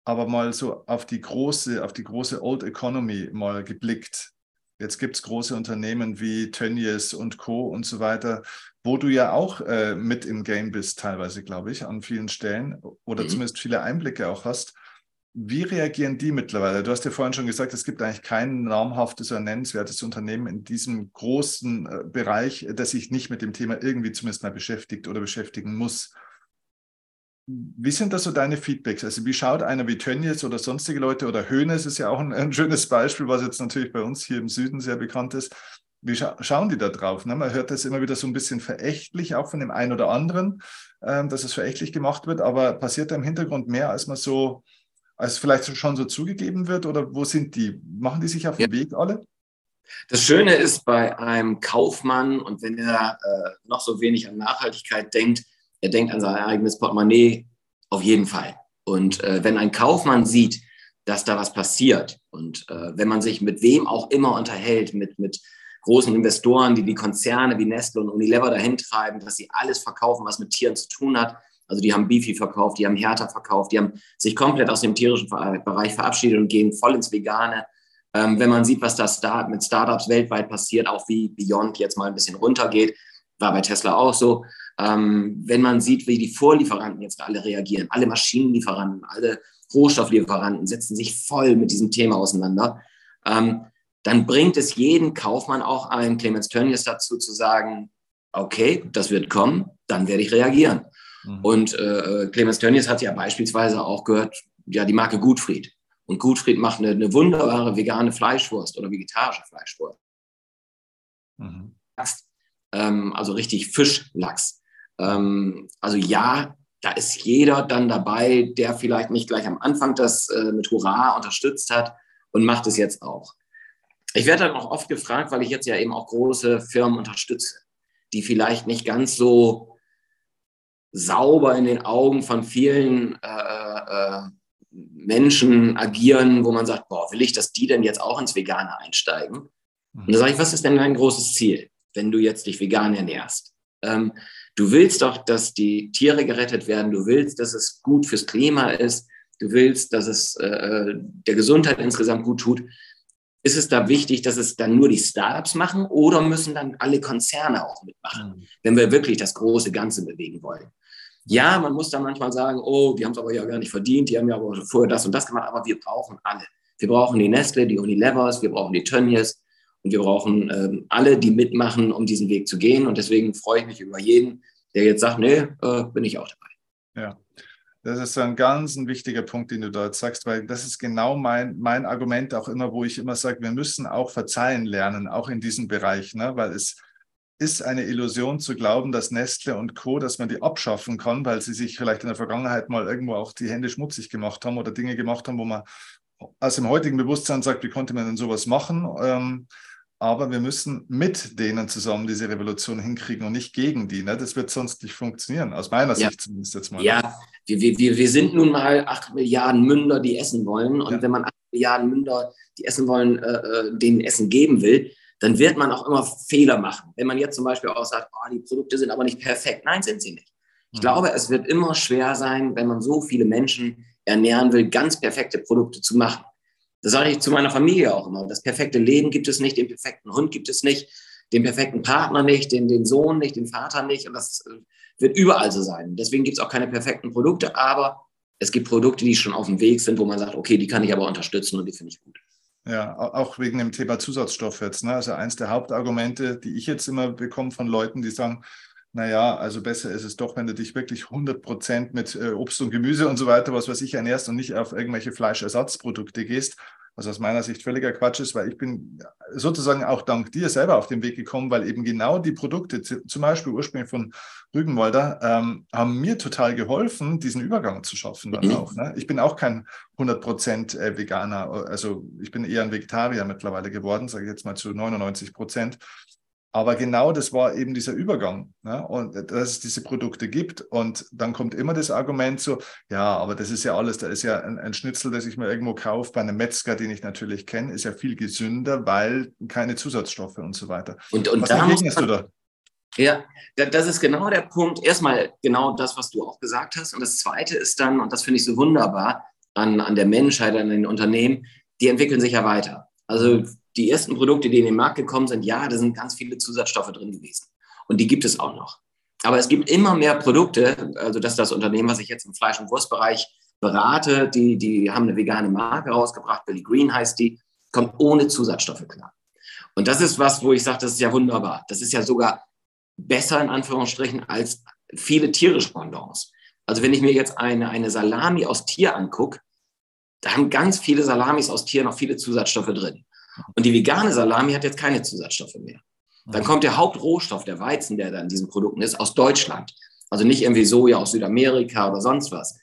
aber mal so auf die große, auf die große Old Economy mal geblickt. Jetzt gibt es große Unternehmen wie Tönnies und Co. und so weiter, wo du ja auch äh, mit im Game bist, teilweise, glaube ich, an vielen Stellen oder mhm. zumindest viele Einblicke auch hast. Wie reagieren die mittlerweile? Du hast ja vorhin schon gesagt, es gibt eigentlich kein namhaftes oder nennenswertes Unternehmen in diesem großen äh, Bereich, das sich nicht mit dem Thema irgendwie zumindest mal beschäftigt oder beschäftigen muss. Wie sind das so deine Feedbacks? Also wie schaut einer wie Tönnies oder sonstige Leute oder Hönes ist ja auch ein, ein, schönes Beispiel, was jetzt natürlich bei uns hier im Süden sehr bekannt ist. Wie scha schauen die da drauf? Ne? Man hört das immer wieder so ein bisschen verächtlich, auch von dem einen oder anderen, ähm, dass es verächtlich gemacht wird, aber passiert da im Hintergrund mehr, als man so, als vielleicht schon so zugegeben wird? Oder wo sind die? Machen die sich auf den ja. Weg alle? Das Schöne ist bei einem Kaufmann und wenn er äh, noch so wenig an Nachhaltigkeit denkt, er denkt an sein eigenes Portemonnaie auf jeden Fall. Und äh, wenn ein Kaufmann sieht, dass da was passiert und äh, wenn man sich mit wem auch immer unterhält, mit, mit großen Investoren, die die Konzerne wie Nestle und Unilever dahin treiben, dass sie alles verkaufen, was mit Tieren zu tun hat. Also die haben Beefy verkauft, die haben Hertha verkauft, die haben sich komplett aus dem tierischen Bereich verabschiedet und gehen voll ins Vegane. Ähm, wenn man sieht, was da Start mit Startups weltweit passiert, auch wie Beyond jetzt mal ein bisschen runtergeht, war bei Tesla auch so. Ähm, wenn man sieht, wie die Vorlieferanten jetzt alle reagieren, alle Maschinenlieferanten, alle Rohstofflieferanten setzen sich voll mit diesem Thema auseinander, ähm, dann bringt es jeden Kaufmann auch ein, Clemens Tönnies dazu zu sagen, okay, das wird kommen, dann werde ich reagieren. Mhm. Und äh, Clemens Tönnies hat ja beispielsweise auch gehört, ja, die Marke Gutfried. Und Gutfried macht eine, eine wunderbare vegane Fleischwurst oder vegetarische Fleischwurst. Mhm. Ähm, also richtig Fischlachs. Ähm, also ja, da ist jeder dann dabei, der vielleicht nicht gleich am Anfang das äh, mit Hurra unterstützt hat und macht es jetzt auch. Ich werde dann auch oft gefragt, weil ich jetzt ja eben auch große Firmen unterstütze, die vielleicht nicht ganz so sauber in den Augen von vielen äh, äh, Menschen agieren, wo man sagt, boah, will ich, dass die denn jetzt auch ins Vegane einsteigen? Und da sage ich, was ist denn dein großes Ziel? wenn du jetzt dich vegan ernährst? Ähm, du willst doch, dass die Tiere gerettet werden, du willst, dass es gut fürs Klima ist, du willst, dass es äh, der Gesundheit insgesamt gut tut. Ist es da wichtig, dass es dann nur die Startups machen oder müssen dann alle Konzerne auch mitmachen, mhm. wenn wir wirklich das große Ganze bewegen wollen? Ja, man muss dann manchmal sagen, oh, die haben es aber ja gar nicht verdient, die haben ja aber vorher das und das gemacht, aber wir brauchen alle. Wir brauchen die Nestle, die Unilevers, wir brauchen die Tönnies und wir brauchen ähm, alle, die mitmachen, um diesen Weg zu gehen. Und deswegen freue ich mich über jeden, der jetzt sagt, nee, äh, bin ich auch dabei. Ja, das ist ein ganz ein wichtiger Punkt, den du dort sagst, weil das ist genau mein, mein Argument auch immer, wo ich immer sage, wir müssen auch verzeihen lernen, auch in diesem Bereich, ne? weil es ist eine Illusion zu glauben, dass Nestle und Co., dass man die abschaffen kann, weil sie sich vielleicht in der Vergangenheit mal irgendwo auch die Hände schmutzig gemacht haben oder Dinge gemacht haben, wo man aus dem heutigen Bewusstsein sagt, wie konnte man denn sowas machen? Ähm, aber wir müssen mit denen zusammen diese Revolution hinkriegen und nicht gegen die. Ne? Das wird sonst nicht funktionieren, aus meiner ja. Sicht zumindest jetzt mal. Ja, wir, wir, wir sind nun mal acht Milliarden Münder, die essen wollen. Und ja. wenn man acht Milliarden Münder, die essen wollen, äh, äh, denen Essen geben will, dann wird man auch immer Fehler machen. Wenn man jetzt zum Beispiel auch sagt, oh, die Produkte sind aber nicht perfekt. Nein, sind sie nicht. Ich mhm. glaube, es wird immer schwer sein, wenn man so viele Menschen ernähren will, ganz perfekte Produkte zu machen. Das sage ich zu meiner Familie auch immer. Das perfekte Leben gibt es nicht, den perfekten Hund gibt es nicht, den perfekten Partner nicht, den, den Sohn nicht, den Vater nicht. Und das äh, wird überall so sein. Deswegen gibt es auch keine perfekten Produkte, aber es gibt Produkte, die schon auf dem Weg sind, wo man sagt, okay, die kann ich aber unterstützen und die finde ich gut. Ja, auch wegen dem Thema Zusatzstoff jetzt. Ne? Also eins der Hauptargumente, die ich jetzt immer bekomme von Leuten, die sagen, naja, also besser ist es doch, wenn du dich wirklich 100 Prozent mit äh, Obst und Gemüse und so weiter, was weiß ich, ernährst und nicht auf irgendwelche Fleischersatzprodukte gehst, was aus meiner Sicht völliger Quatsch ist, weil ich bin sozusagen auch dank dir selber auf den Weg gekommen, weil eben genau die Produkte, zum Beispiel ursprünglich von Rügenwalder, ähm, haben mir total geholfen, diesen Übergang zu schaffen dann mhm. auch. Ne? Ich bin auch kein 100% äh, Veganer, also ich bin eher ein Vegetarier mittlerweile geworden, sage ich jetzt mal zu 99 Prozent. Aber genau das war eben dieser Übergang. Ne? Und dass es diese Produkte gibt. Und dann kommt immer das Argument so, ja, aber das ist ja alles, da ist ja ein, ein Schnitzel, das ich mir irgendwo kaufe bei einem Metzger, den ich natürlich kenne, ist ja viel gesünder, weil keine Zusatzstoffe und so weiter. Und, und was da entgegnest du da? Ja, das ist genau der Punkt. Erstmal genau das, was du auch gesagt hast. Und das Zweite ist dann, und das finde ich so wunderbar an, an der Menschheit, an den Unternehmen, die entwickeln sich ja weiter. Also die ersten Produkte, die in den Markt gekommen sind, ja, da sind ganz viele Zusatzstoffe drin gewesen. Und die gibt es auch noch. Aber es gibt immer mehr Produkte, also das ist das Unternehmen, was ich jetzt im Fleisch- und Wurstbereich berate, die, die haben eine vegane Marke rausgebracht, Billy Green heißt die, kommt ohne Zusatzstoffe klar. Und das ist was, wo ich sage, das ist ja wunderbar. Das ist ja sogar besser in Anführungsstrichen als viele tierische Pendants. Also wenn ich mir jetzt eine, eine Salami aus Tier angucke, da haben ganz viele Salamis aus Tier noch viele Zusatzstoffe drin. Und die vegane Salami hat jetzt keine Zusatzstoffe mehr. Dann kommt der Hauptrohstoff, der Weizen, der da in diesen Produkten ist, aus Deutschland. Also nicht irgendwie Soja aus Südamerika oder sonst was.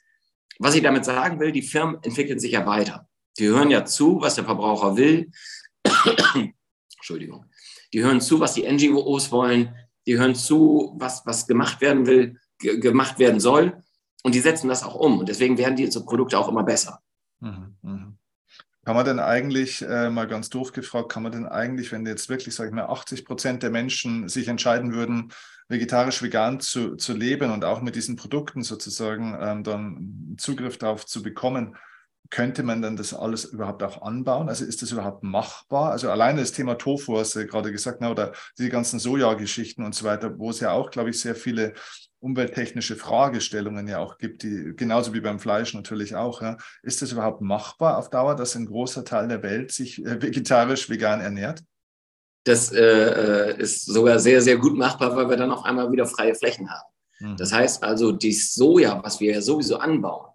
Was ich damit sagen will, die Firmen entwickeln sich ja weiter. Die hören ja zu, was der Verbraucher will. [COUGHS] Entschuldigung. Die hören zu, was die NGOs wollen. Die hören zu, was, was gemacht werden will, gemacht werden soll. Und die setzen das auch um. Und deswegen werden diese Produkte auch immer besser. Mhm, mh. Kann man denn eigentlich, äh, mal ganz doof gefragt, kann man denn eigentlich, wenn jetzt wirklich, sage ich mal, 80 Prozent der Menschen sich entscheiden würden, vegetarisch, vegan zu, zu leben und auch mit diesen Produkten sozusagen ähm, dann Zugriff darauf zu bekommen, könnte man dann das alles überhaupt auch anbauen? Also ist das überhaupt machbar? Also alleine das Thema Tofu, hast du gerade gesagt, ne, oder die ganzen Soja-Geschichten und so weiter, wo es ja auch, glaube ich, sehr viele umwelttechnische Fragestellungen ja auch gibt, die genauso wie beim Fleisch natürlich auch. Ja. Ist es überhaupt machbar auf Dauer, dass ein großer Teil der Welt sich äh, vegetarisch, vegan ernährt? Das äh, ist sogar sehr, sehr gut machbar, weil wir dann auf einmal wieder freie Flächen haben. Mhm. Das heißt also, die Soja, was wir ja sowieso anbauen,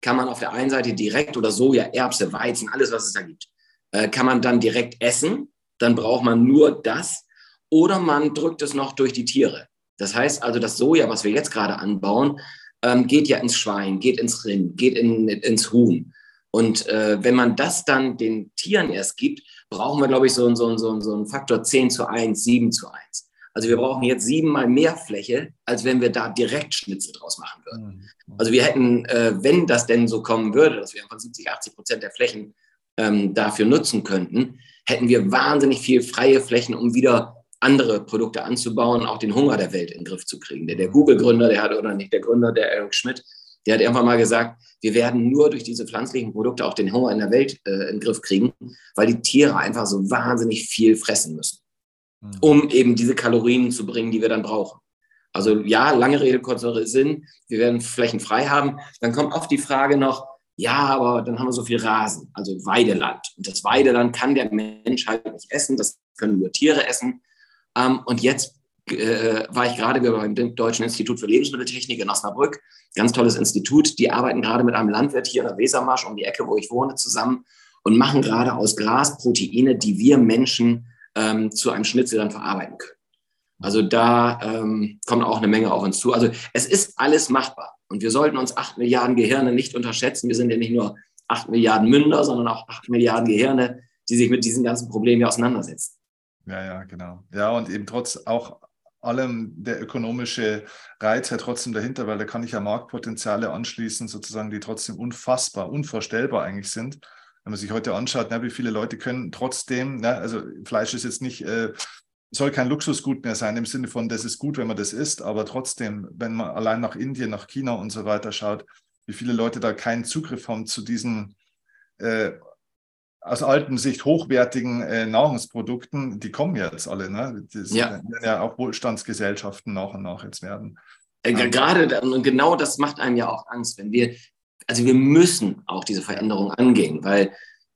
kann man auf der einen Seite direkt oder Soja, Erbse, Weizen, alles, was es da gibt, äh, kann man dann direkt essen. Dann braucht man nur das. Oder man drückt es noch durch die Tiere. Das heißt also, das Soja, was wir jetzt gerade anbauen, ähm, geht ja ins Schwein, geht ins Rind, geht in, ins Huhn. Und äh, wenn man das dann den Tieren erst gibt, brauchen wir, glaube ich, so, so, so, so einen Faktor 10 zu 1, 7 zu 1. Also wir brauchen jetzt siebenmal mehr Fläche, als wenn wir da direkt Schnitzel draus machen würden. Mhm. Also wir hätten, äh, wenn das denn so kommen würde, dass wir von 70, 80 Prozent der Flächen ähm, dafür nutzen könnten, hätten wir wahnsinnig viel freie Flächen, um wieder andere Produkte anzubauen, auch den Hunger der Welt in den Griff zu kriegen. Der, der Google-Gründer, der hat, oder nicht der Gründer, der Eric Schmidt, der hat irgendwann mal gesagt, wir werden nur durch diese pflanzlichen Produkte auch den Hunger in der Welt äh, in den Griff kriegen, weil die Tiere einfach so wahnsinnig viel fressen müssen, mhm. Um eben diese Kalorien zu bringen, die wir dann brauchen. Also ja, lange Rede, kurzer Sinn, wir werden Flächen frei haben. Dann kommt oft die Frage noch, ja, aber dann haben wir so viel Rasen, also Weideland. Und das Weideland kann der Mensch halt nicht essen, das können nur Tiere essen. Ähm, und jetzt äh, war ich gerade beim Deutschen Institut für Lebensmitteltechnik in Osnabrück, ganz tolles Institut. Die arbeiten gerade mit einem Landwirt hier in der Wesermarsch um die Ecke, wo ich wohne, zusammen und machen gerade aus Gras Proteine, die wir Menschen ähm, zu einem Schnitzel dann verarbeiten können. Also da ähm, kommt auch eine Menge auf uns zu. Also es ist alles machbar. Und wir sollten uns acht Milliarden Gehirne nicht unterschätzen. Wir sind ja nicht nur acht Milliarden Münder, sondern auch acht Milliarden Gehirne, die sich mit diesen ganzen Problemen auseinandersetzen. Ja, ja, genau. Ja, und eben trotz auch allem der ökonomische Reiz ja trotzdem dahinter, weil da kann ich ja Marktpotenziale anschließen, sozusagen, die trotzdem unfassbar, unvorstellbar eigentlich sind. Wenn man sich heute anschaut, ne, wie viele Leute können trotzdem, ne, also Fleisch ist jetzt nicht, äh, soll kein Luxusgut mehr sein im Sinne von, das ist gut, wenn man das isst, aber trotzdem, wenn man allein nach Indien, nach China und so weiter schaut, wie viele Leute da keinen Zugriff haben zu diesen äh, aus alten Sicht hochwertigen äh, Nahrungsprodukten, die kommen jetzt alle. Ne? Das ja. werden ja auch Wohlstandsgesellschaften nach und nach jetzt werden. Äh, gerade und genau das macht einem ja auch Angst, wenn wir, also wir müssen auch diese Veränderung angehen, weil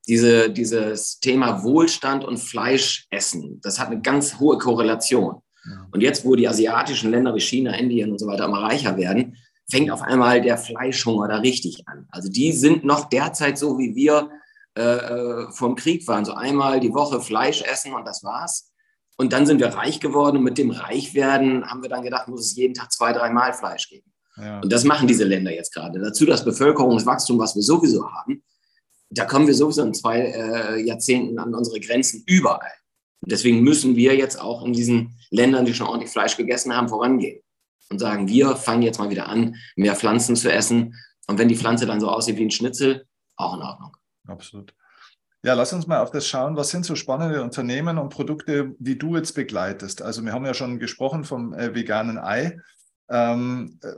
diese, dieses Thema Wohlstand und Fleischessen, das hat eine ganz hohe Korrelation. Ja. Und jetzt, wo die asiatischen Länder wie China, Indien und so weiter immer reicher werden, fängt auf einmal der Fleischhunger da richtig an. Also die sind noch derzeit so wie wir äh, äh, vom Krieg waren. So einmal die Woche Fleisch essen und das war's. Und dann sind wir reich geworden und mit dem Reichwerden haben wir dann gedacht, muss es jeden Tag zwei, dreimal Fleisch geben. Ja. Und das machen diese Länder jetzt gerade. Dazu das Bevölkerungswachstum, was wir sowieso haben, da kommen wir sowieso in zwei äh, Jahrzehnten an unsere Grenzen überall. Und deswegen müssen wir jetzt auch in diesen Ländern, die schon ordentlich Fleisch gegessen haben, vorangehen und sagen, wir fangen jetzt mal wieder an, mehr Pflanzen zu essen. Und wenn die Pflanze dann so aussieht wie ein Schnitzel, auch in Ordnung. Absolut. Ja, lass uns mal auf das schauen. Was sind so spannende Unternehmen und Produkte, die du jetzt begleitest? Also wir haben ja schon gesprochen vom äh, veganen Ei. Ähm, äh,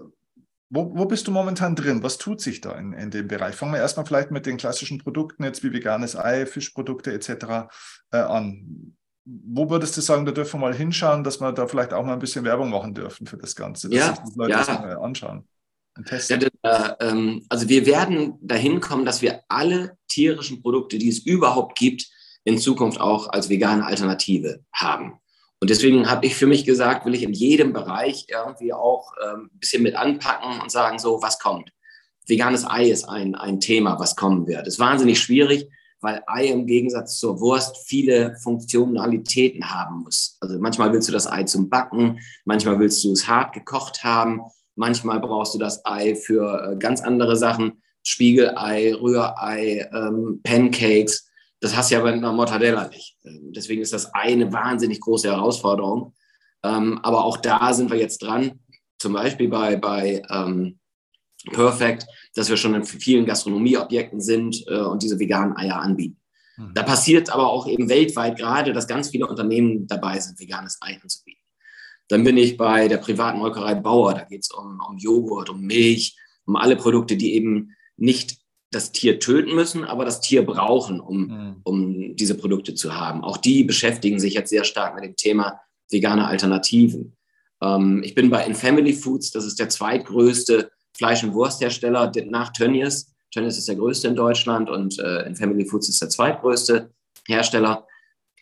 wo, wo, bist du momentan drin? Was tut sich da in, in dem Bereich? Fangen wir erstmal vielleicht mit den klassischen Produkten jetzt wie veganes Ei, Fischprodukte etc. Äh, an. Wo würdest du sagen, da dürfen wir mal hinschauen, dass wir da vielleicht auch mal ein bisschen Werbung machen dürfen für das Ganze, dass ja, sich die Leute ja. das mal anschauen? Ja, äh, ähm, also wir werden dahin kommen, dass wir alle tierischen Produkte, die es überhaupt gibt, in Zukunft auch als vegane Alternative haben. Und deswegen habe ich für mich gesagt, will ich in jedem Bereich irgendwie auch ähm, ein bisschen mit anpacken und sagen, so, was kommt. Veganes Ei ist ein, ein Thema, was kommen wird. Ist wahnsinnig schwierig, weil Ei im Gegensatz zur Wurst viele Funktionalitäten haben muss. Also manchmal willst du das Ei zum Backen, manchmal willst du es hart gekocht haben, Manchmal brauchst du das Ei für äh, ganz andere Sachen. Spiegelei, Rührei, ähm, Pancakes. Das hast du ja bei einer Mortadella nicht. Ähm, deswegen ist das Ei eine wahnsinnig große Herausforderung. Ähm, aber auch da sind wir jetzt dran. Zum Beispiel bei, bei ähm, Perfect, dass wir schon in vielen Gastronomieobjekten sind äh, und diese veganen Eier anbieten. Mhm. Da passiert aber auch eben weltweit gerade, dass ganz viele Unternehmen dabei sind, veganes Ei anzubieten. Dann bin ich bei der privaten Molkerei Bauer. Da geht es um, um Joghurt, um Milch, um alle Produkte, die eben nicht das Tier töten müssen, aber das Tier brauchen, um, mhm. um diese Produkte zu haben. Auch die beschäftigen sich jetzt sehr stark mit dem Thema vegane Alternativen. Ähm, ich bin bei Infamily Foods, das ist der zweitgrößte Fleisch- und Wursthersteller nach Tönnies. Tönnies ist der größte in Deutschland und äh, Infamily Foods ist der zweitgrößte Hersteller.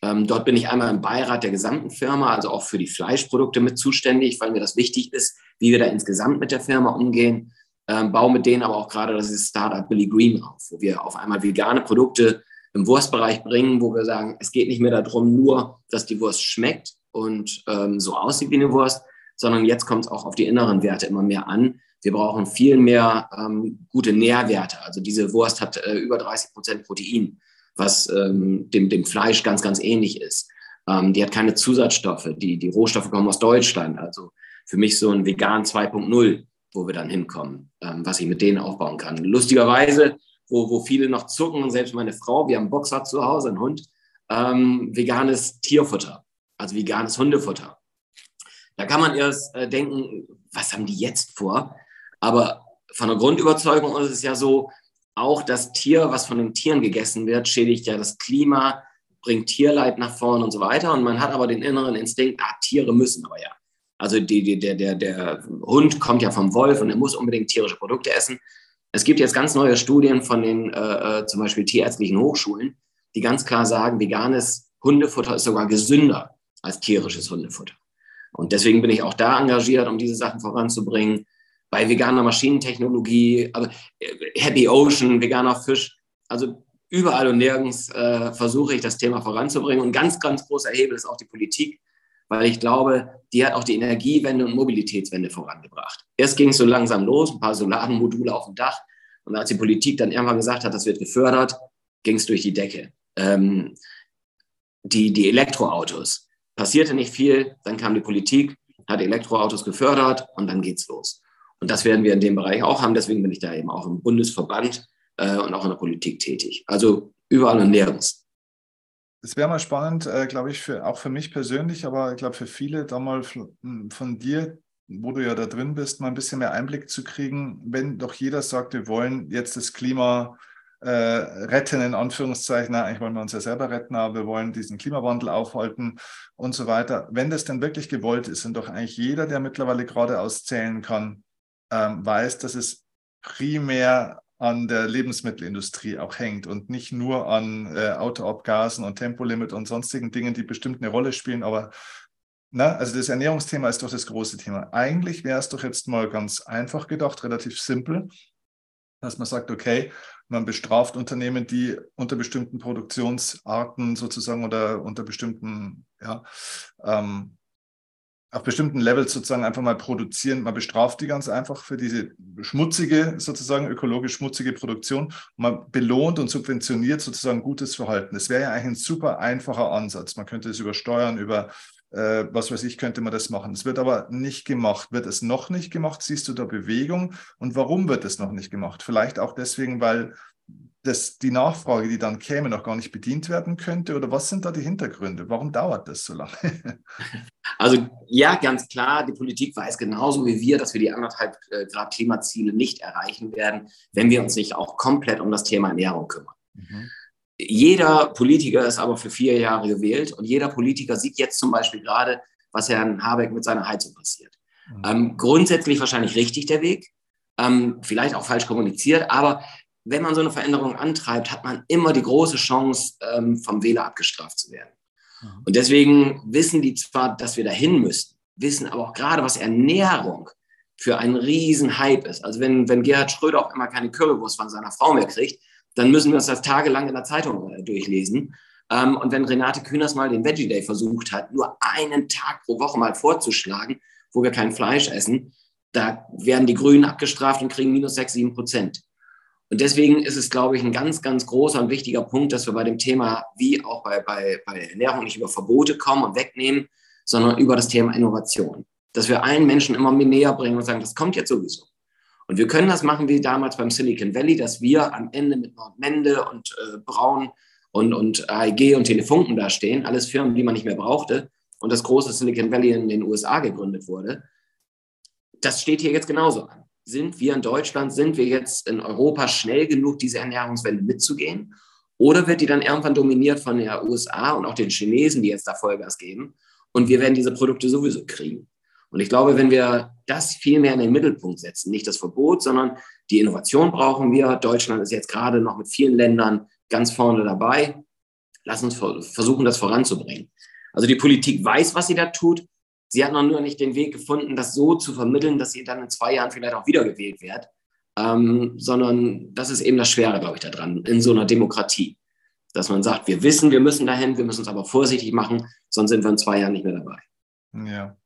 Ähm, dort bin ich einmal im Beirat der gesamten Firma, also auch für die Fleischprodukte mit zuständig, weil mir das wichtig ist, wie wir da insgesamt mit der Firma umgehen. Ähm, baue mit denen aber auch gerade das Startup Billy Green auf, wo wir auf einmal vegane Produkte im Wurstbereich bringen, wo wir sagen, es geht nicht mehr darum, nur, dass die Wurst schmeckt und ähm, so aussieht wie eine Wurst, sondern jetzt kommt es auch auf die inneren Werte immer mehr an. Wir brauchen viel mehr ähm, gute Nährwerte. Also diese Wurst hat äh, über 30 Prozent Protein was ähm, dem, dem Fleisch ganz, ganz ähnlich ist. Ähm, die hat keine Zusatzstoffe. Die, die Rohstoffe kommen aus Deutschland. Also für mich so ein Vegan 2.0, wo wir dann hinkommen, ähm, was ich mit denen aufbauen kann. Lustigerweise, wo, wo viele noch zucken, selbst meine Frau, wir haben Boxer zu Hause, einen Hund, ähm, veganes Tierfutter. also veganes Hundefutter. Da kann man erst äh, denken, was haben die jetzt vor? Aber von der Grundüberzeugung ist es ja so, auch das Tier, was von den Tieren gegessen wird, schädigt ja das Klima, bringt Tierleid nach vorne und so weiter. Und man hat aber den inneren Instinkt, ah, Tiere müssen aber ja. Also die, die, der, der, der Hund kommt ja vom Wolf und er muss unbedingt tierische Produkte essen. Es gibt jetzt ganz neue Studien von den äh, äh, zum Beispiel tierärztlichen Hochschulen, die ganz klar sagen, veganes Hundefutter ist sogar gesünder als tierisches Hundefutter. Und deswegen bin ich auch da engagiert, um diese Sachen voranzubringen. Bei veganer Maschinentechnologie, also Happy Ocean, veganer Fisch, also überall und nirgends äh, versuche ich das Thema voranzubringen. Und ganz, ganz großer Hebel ist auch die Politik, weil ich glaube, die hat auch die Energiewende und Mobilitätswende vorangebracht. Erst ging es so langsam los, ein paar Solarenmodule auf dem Dach. Und als die Politik dann irgendwann gesagt hat, das wird gefördert, ging es durch die Decke. Ähm, die, die Elektroautos. Passierte nicht viel, dann kam die Politik, hat Elektroautos gefördert und dann geht's los. Und das werden wir in dem Bereich auch haben. Deswegen bin ich da eben auch im Bundesverband äh, und auch in der Politik tätig. Also überall und nirgends. Es wäre mal spannend, äh, glaube ich, für, auch für mich persönlich, aber ich glaube für viele da mal hm, von dir, wo du ja da drin bist, mal ein bisschen mehr Einblick zu kriegen, wenn doch jeder sagt, wir wollen jetzt das Klima äh, retten, in Anführungszeichen, Na, eigentlich wollen wir uns ja selber retten, aber wir wollen diesen Klimawandel aufhalten und so weiter. Wenn das denn wirklich gewollt ist, und doch eigentlich jeder, der mittlerweile geradeaus zählen kann, ähm, weiß, dass es primär an der Lebensmittelindustrie auch hängt und nicht nur an äh, Autoabgasen und Tempolimit und sonstigen Dingen, die bestimmt eine Rolle spielen. Aber na, also das Ernährungsthema ist doch das große Thema. Eigentlich wäre es doch jetzt mal ganz einfach gedacht, relativ simpel, dass man sagt, okay, man bestraft Unternehmen, die unter bestimmten Produktionsarten sozusagen oder unter bestimmten ja, ähm, auf bestimmten Levels sozusagen einfach mal produzieren. Man bestraft die ganz einfach für diese schmutzige, sozusagen ökologisch schmutzige Produktion. Man belohnt und subventioniert sozusagen gutes Verhalten. Das wäre ja eigentlich ein super einfacher Ansatz. Man könnte es über Steuern, über äh, was weiß ich, könnte man das machen. Es wird aber nicht gemacht. Wird es noch nicht gemacht? Siehst du da Bewegung? Und warum wird es noch nicht gemacht? Vielleicht auch deswegen, weil dass die Nachfrage, die dann käme, noch gar nicht bedient werden könnte? Oder was sind da die Hintergründe? Warum dauert das so lange? [LAUGHS] Also ja, ganz klar, die Politik weiß genauso wie wir, dass wir die anderthalb äh, Grad Klimaziele nicht erreichen werden, wenn wir uns nicht auch komplett um das Thema Ernährung kümmern. Mhm. Jeder Politiker ist aber für vier Jahre gewählt und jeder Politiker sieht jetzt zum Beispiel gerade, was Herrn Habeck mit seiner Heizung passiert. Mhm. Ähm, grundsätzlich wahrscheinlich richtig der Weg, ähm, vielleicht auch falsch kommuniziert, aber wenn man so eine Veränderung antreibt, hat man immer die große Chance, ähm, vom Wähler abgestraft zu werden. Mhm. Und deswegen wissen die zwar, dass wir dahin müssen, wissen aber auch gerade, was Ernährung für einen riesen Hype ist. Also wenn, wenn Gerhard Schröder auch immer keine Currywurst von seiner Frau mehr kriegt, dann müssen wir uns das tagelang in der Zeitung äh, durchlesen. Ähm, und wenn Renate Künast mal den Veggie Day versucht hat, nur einen Tag pro Woche mal vorzuschlagen, wo wir kein Fleisch essen, da werden die Grünen abgestraft und kriegen minus 6, 7 Prozent. Und deswegen ist es, glaube ich, ein ganz, ganz großer und wichtiger Punkt, dass wir bei dem Thema, wie auch bei, bei, bei Ernährung, nicht über Verbote kommen und wegnehmen, sondern über das Thema Innovation. Dass wir allen Menschen immer mehr näher bringen und sagen, das kommt jetzt sowieso. Und wir können das machen wie damals beim Silicon Valley, dass wir am Ende mit Nordmende und äh, Braun und, und AEG und Telefunken da stehen, alles Firmen, die man nicht mehr brauchte, und das große Silicon Valley in den USA gegründet wurde. Das steht hier jetzt genauso an sind wir in Deutschland, sind wir jetzt in Europa schnell genug, diese Ernährungswende mitzugehen? Oder wird die dann irgendwann dominiert von den USA und auch den Chinesen, die jetzt da Vollgas geben? Und wir werden diese Produkte sowieso kriegen. Und ich glaube, wenn wir das viel mehr in den Mittelpunkt setzen, nicht das Verbot, sondern die Innovation brauchen wir. Deutschland ist jetzt gerade noch mit vielen Ländern ganz vorne dabei. Lass uns versuchen, das voranzubringen. Also die Politik weiß, was sie da tut. Sie hat noch nur nicht den Weg gefunden, das so zu vermitteln, dass sie dann in zwei Jahren vielleicht auch wiedergewählt wird. Ähm, sondern das ist eben das Schwere, glaube ich, daran, in so einer Demokratie. Dass man sagt, wir wissen, wir müssen dahin, wir müssen es aber vorsichtig machen, sonst sind wir in zwei Jahren nicht mehr dabei. Ja.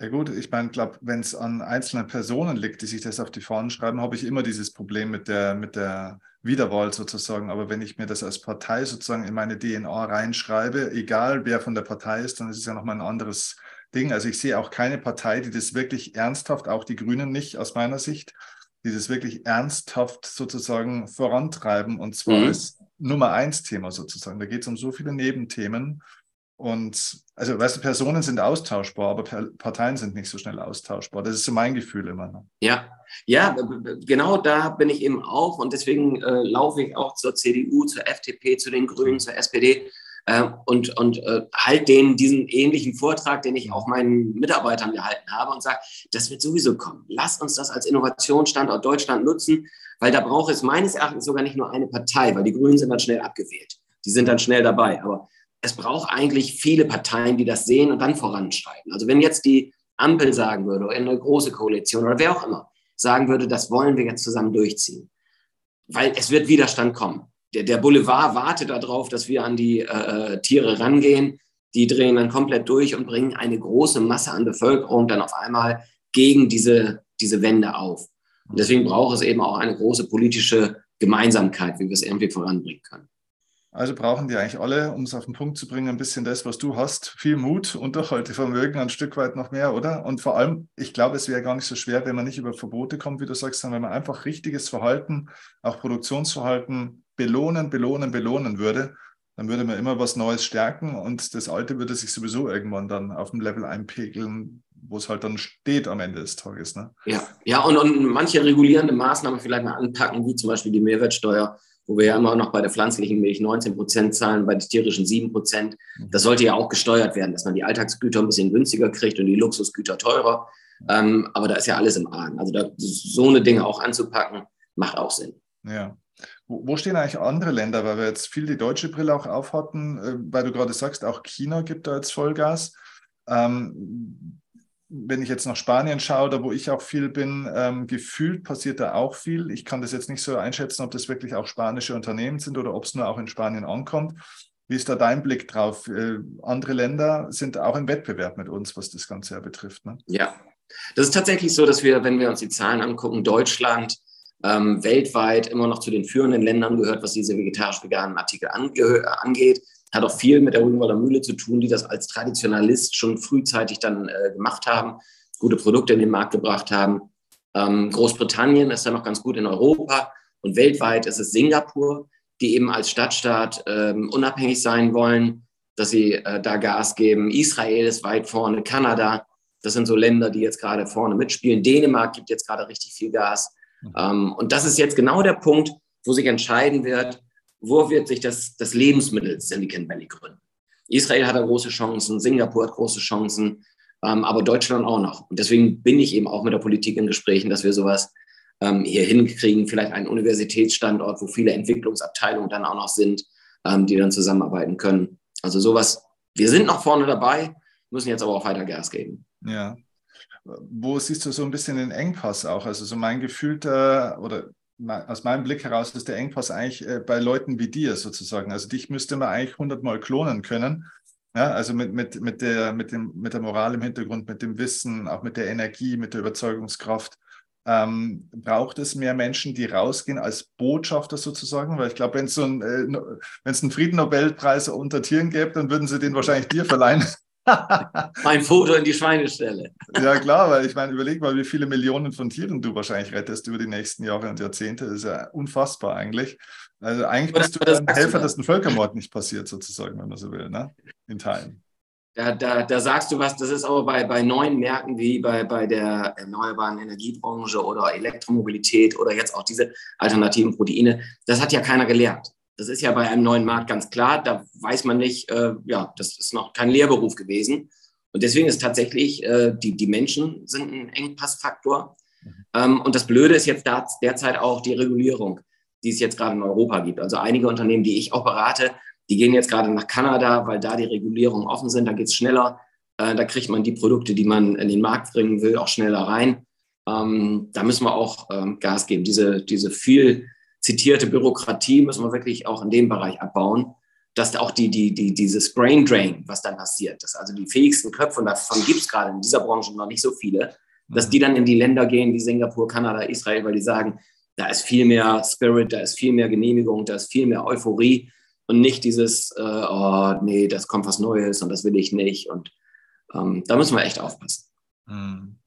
Ja gut, ich meine, glaube, wenn es an einzelnen Personen liegt, die sich das auf die Fahnen schreiben, habe ich immer dieses Problem mit der, mit der Wiederwahl sozusagen. Aber wenn ich mir das als Partei sozusagen in meine DNA reinschreibe, egal wer von der Partei ist, dann ist es ja nochmal ein anderes Ding. Also ich sehe auch keine Partei, die das wirklich ernsthaft, auch die Grünen nicht aus meiner Sicht, die das wirklich ernsthaft sozusagen vorantreiben. Und zwar mhm. ist Nummer eins Thema sozusagen. Da geht es um so viele Nebenthemen. Und also, weißt du, Personen sind austauschbar, aber Parteien sind nicht so schnell austauschbar. Das ist so mein Gefühl immer. Ne? Ja, ja, genau da bin ich eben auch. Und deswegen äh, laufe ich auch zur CDU, zur FDP, zu den Grünen, zur SPD äh, und, und äh, halt denen diesen ähnlichen Vortrag, den ich auch meinen Mitarbeitern gehalten habe und sage, das wird sowieso kommen. Lass uns das als Innovationsstandort Deutschland nutzen, weil da braucht es meines Erachtens sogar nicht nur eine Partei, weil die Grünen sind dann schnell abgewählt. Die sind dann schnell dabei. Aber es braucht eigentlich viele Parteien, die das sehen und dann voranschreiten. Also wenn jetzt die Ampel sagen würde, oder eine große Koalition oder wer auch immer, sagen würde, das wollen wir jetzt zusammen durchziehen. Weil es wird Widerstand kommen. Der, der Boulevard wartet darauf, dass wir an die äh, Tiere rangehen. Die drehen dann komplett durch und bringen eine große Masse an Bevölkerung dann auf einmal gegen diese, diese Wende auf. Und deswegen braucht es eben auch eine große politische Gemeinsamkeit, wie wir es irgendwie voranbringen können. Also brauchen die eigentlich alle, um es auf den Punkt zu bringen, ein bisschen das, was du hast. Viel Mut und Durchhaltevermögen, ein Stück weit noch mehr, oder? Und vor allem, ich glaube, es wäre gar nicht so schwer, wenn man nicht über Verbote kommt, wie du sagst, sondern wenn man einfach richtiges Verhalten, auch Produktionsverhalten belohnen, belohnen, belohnen würde, dann würde man immer was Neues stärken und das Alte würde sich sowieso irgendwann dann auf dem Level einpegeln, wo es halt dann steht am Ende des Tages. Ne? Ja, ja und, und manche regulierende Maßnahmen vielleicht mal anpacken, wie zum Beispiel die Mehrwertsteuer wo wir ja immer noch bei der pflanzlichen Milch 19 Prozent zahlen, bei den tierischen 7 Prozent. Mhm. Das sollte ja auch gesteuert werden, dass man die Alltagsgüter ein bisschen günstiger kriegt und die Luxusgüter teurer. Ähm, aber da ist ja alles im Argen. Also da, so eine Dinge auch anzupacken, macht auch Sinn. Ja. Wo, stehen eigentlich andere Länder, weil wir jetzt viel die deutsche Brille auch aufhatten, äh, weil du gerade sagst, auch China gibt da jetzt Vollgas. Ähm, wenn ich jetzt nach Spanien schaue, da wo ich auch viel bin, ähm, gefühlt passiert da auch viel. Ich kann das jetzt nicht so einschätzen, ob das wirklich auch spanische Unternehmen sind oder ob es nur auch in Spanien ankommt. Wie ist da dein Blick drauf? Äh, andere Länder sind auch im Wettbewerb mit uns, was das Ganze ja betrifft. Ne? Ja, das ist tatsächlich so, dass wir, wenn wir uns die Zahlen angucken, Deutschland ähm, weltweit immer noch zu den führenden Ländern gehört, was diese vegetarisch-veganen Artikel angeht. Hat auch viel mit der Rügenwalder Mühle zu tun, die das als Traditionalist schon frühzeitig dann äh, gemacht haben, gute Produkte in den Markt gebracht haben. Ähm, Großbritannien ist da noch ganz gut in Europa und weltweit ist es Singapur, die eben als Stadtstaat ähm, unabhängig sein wollen, dass sie äh, da Gas geben. Israel ist weit vorne, Kanada, das sind so Länder, die jetzt gerade vorne mitspielen. Dänemark gibt jetzt gerade richtig viel Gas. Mhm. Ähm, und das ist jetzt genau der Punkt, wo sich entscheiden wird, wo wird sich das, das Lebensmittel Silicon Valley gründen. Israel hat da große Chancen, Singapur hat große Chancen, ähm, aber Deutschland auch noch. Und deswegen bin ich eben auch mit der Politik in Gesprächen, dass wir sowas ähm, hier hinkriegen, vielleicht einen Universitätsstandort, wo viele Entwicklungsabteilungen dann auch noch sind, ähm, die dann zusammenarbeiten können. Also sowas, wir sind noch vorne dabei, müssen jetzt aber auch weiter Gas geben. Ja. Wo siehst du so ein bisschen den Engpass auch? Also so mein gefühlter oder aus meinem Blick heraus ist der Engpass eigentlich äh, bei Leuten wie dir sozusagen. Also dich müsste man eigentlich hundertmal klonen können. Ja, also mit, mit, mit, der, mit, dem, mit der Moral im Hintergrund, mit dem Wissen, auch mit der Energie, mit der Überzeugungskraft. Ähm, braucht es mehr Menschen, die rausgehen als Botschafter sozusagen? Weil ich glaube, wenn es so ein, äh, wenn es einen Friedennobelpreis unter Tieren gäbe, dann würden sie den wahrscheinlich dir verleihen. [LAUGHS] [LAUGHS] mein Foto in die Schweinestelle. ja, klar, weil ich meine, überleg mal, wie viele Millionen von Tieren du wahrscheinlich rettest über die nächsten Jahre und Jahrzehnte. Das ist ja unfassbar eigentlich. Also eigentlich bist du ein Helfer, dass ein Völkermord nicht passiert, sozusagen, wenn man so will, ne? in Teilen. Da, da, da sagst du was, das ist aber bei, bei neuen Märkten wie bei, bei der erneuerbaren Energiebranche oder Elektromobilität oder jetzt auch diese alternativen Proteine, das hat ja keiner gelernt. Das ist ja bei einem neuen Markt ganz klar. Da weiß man nicht, äh, ja, das ist noch kein Lehrberuf gewesen. Und deswegen ist tatsächlich, äh, die, die Menschen sind ein Engpassfaktor. Mhm. Ähm, und das Blöde ist jetzt da, derzeit auch die Regulierung, die es jetzt gerade in Europa gibt. Also einige Unternehmen, die ich auch berate, die gehen jetzt gerade nach Kanada, weil da die Regulierungen offen sind. Da geht es schneller. Äh, da kriegt man die Produkte, die man in den Markt bringen will, auch schneller rein. Ähm, da müssen wir auch ähm, Gas geben. Diese, diese viel zitierte Bürokratie müssen wir wirklich auch in dem Bereich abbauen, dass auch die, die, die, dieses Brain Drain, was dann passiert, dass also die fähigsten Köpfe, und davon gibt es gerade in dieser Branche noch nicht so viele, dass die dann in die Länder gehen wie Singapur, Kanada, Israel, weil die sagen, da ist viel mehr Spirit, da ist viel mehr Genehmigung, da ist viel mehr Euphorie und nicht dieses, äh, oh nee, das kommt was Neues und das will ich nicht. Und ähm, da müssen wir echt aufpassen. Hm.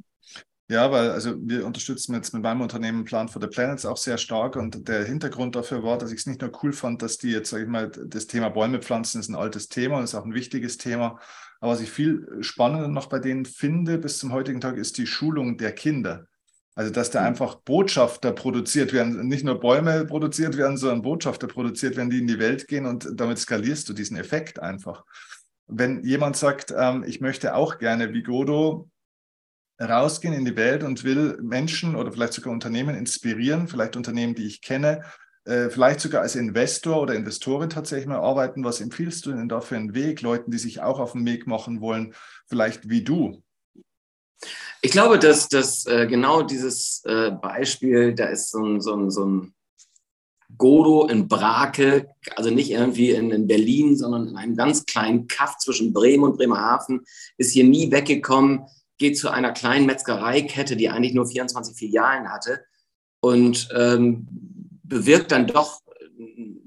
Ja, weil also wir unterstützen jetzt mit meinem Unternehmen Plan for the Planets auch sehr stark und der Hintergrund dafür war, dass ich es nicht nur cool fand, dass die jetzt, sage ich mal, das Thema Bäume pflanzen ist ein altes Thema und ist auch ein wichtiges Thema. Aber was ich viel spannender noch bei denen finde bis zum heutigen Tag ist die Schulung der Kinder. Also dass da mhm. einfach Botschafter produziert werden, nicht nur Bäume produziert werden, sondern Botschafter produziert werden, die in die Welt gehen und damit skalierst du diesen Effekt einfach. Wenn jemand sagt, ähm, ich möchte auch gerne wie Godo rausgehen in die Welt und will Menschen oder vielleicht sogar Unternehmen inspirieren, vielleicht Unternehmen, die ich kenne, äh, vielleicht sogar als Investor oder Investorin tatsächlich mal arbeiten. Was empfiehlst du denn da für einen Weg, Leuten, die sich auch auf den Weg machen wollen, vielleicht wie du? Ich glaube, dass, dass äh, genau dieses äh, Beispiel, da ist so ein, so ein, so ein Godo in Brake, also nicht irgendwie in, in, Berlin, sondern in einem ganz kleinen Kaff zwischen Bremen und Bremerhaven, ist hier nie weggekommen, geht zu einer kleinen Metzgereikette, die eigentlich nur 24 Filialen hatte und ähm, bewirkt dann doch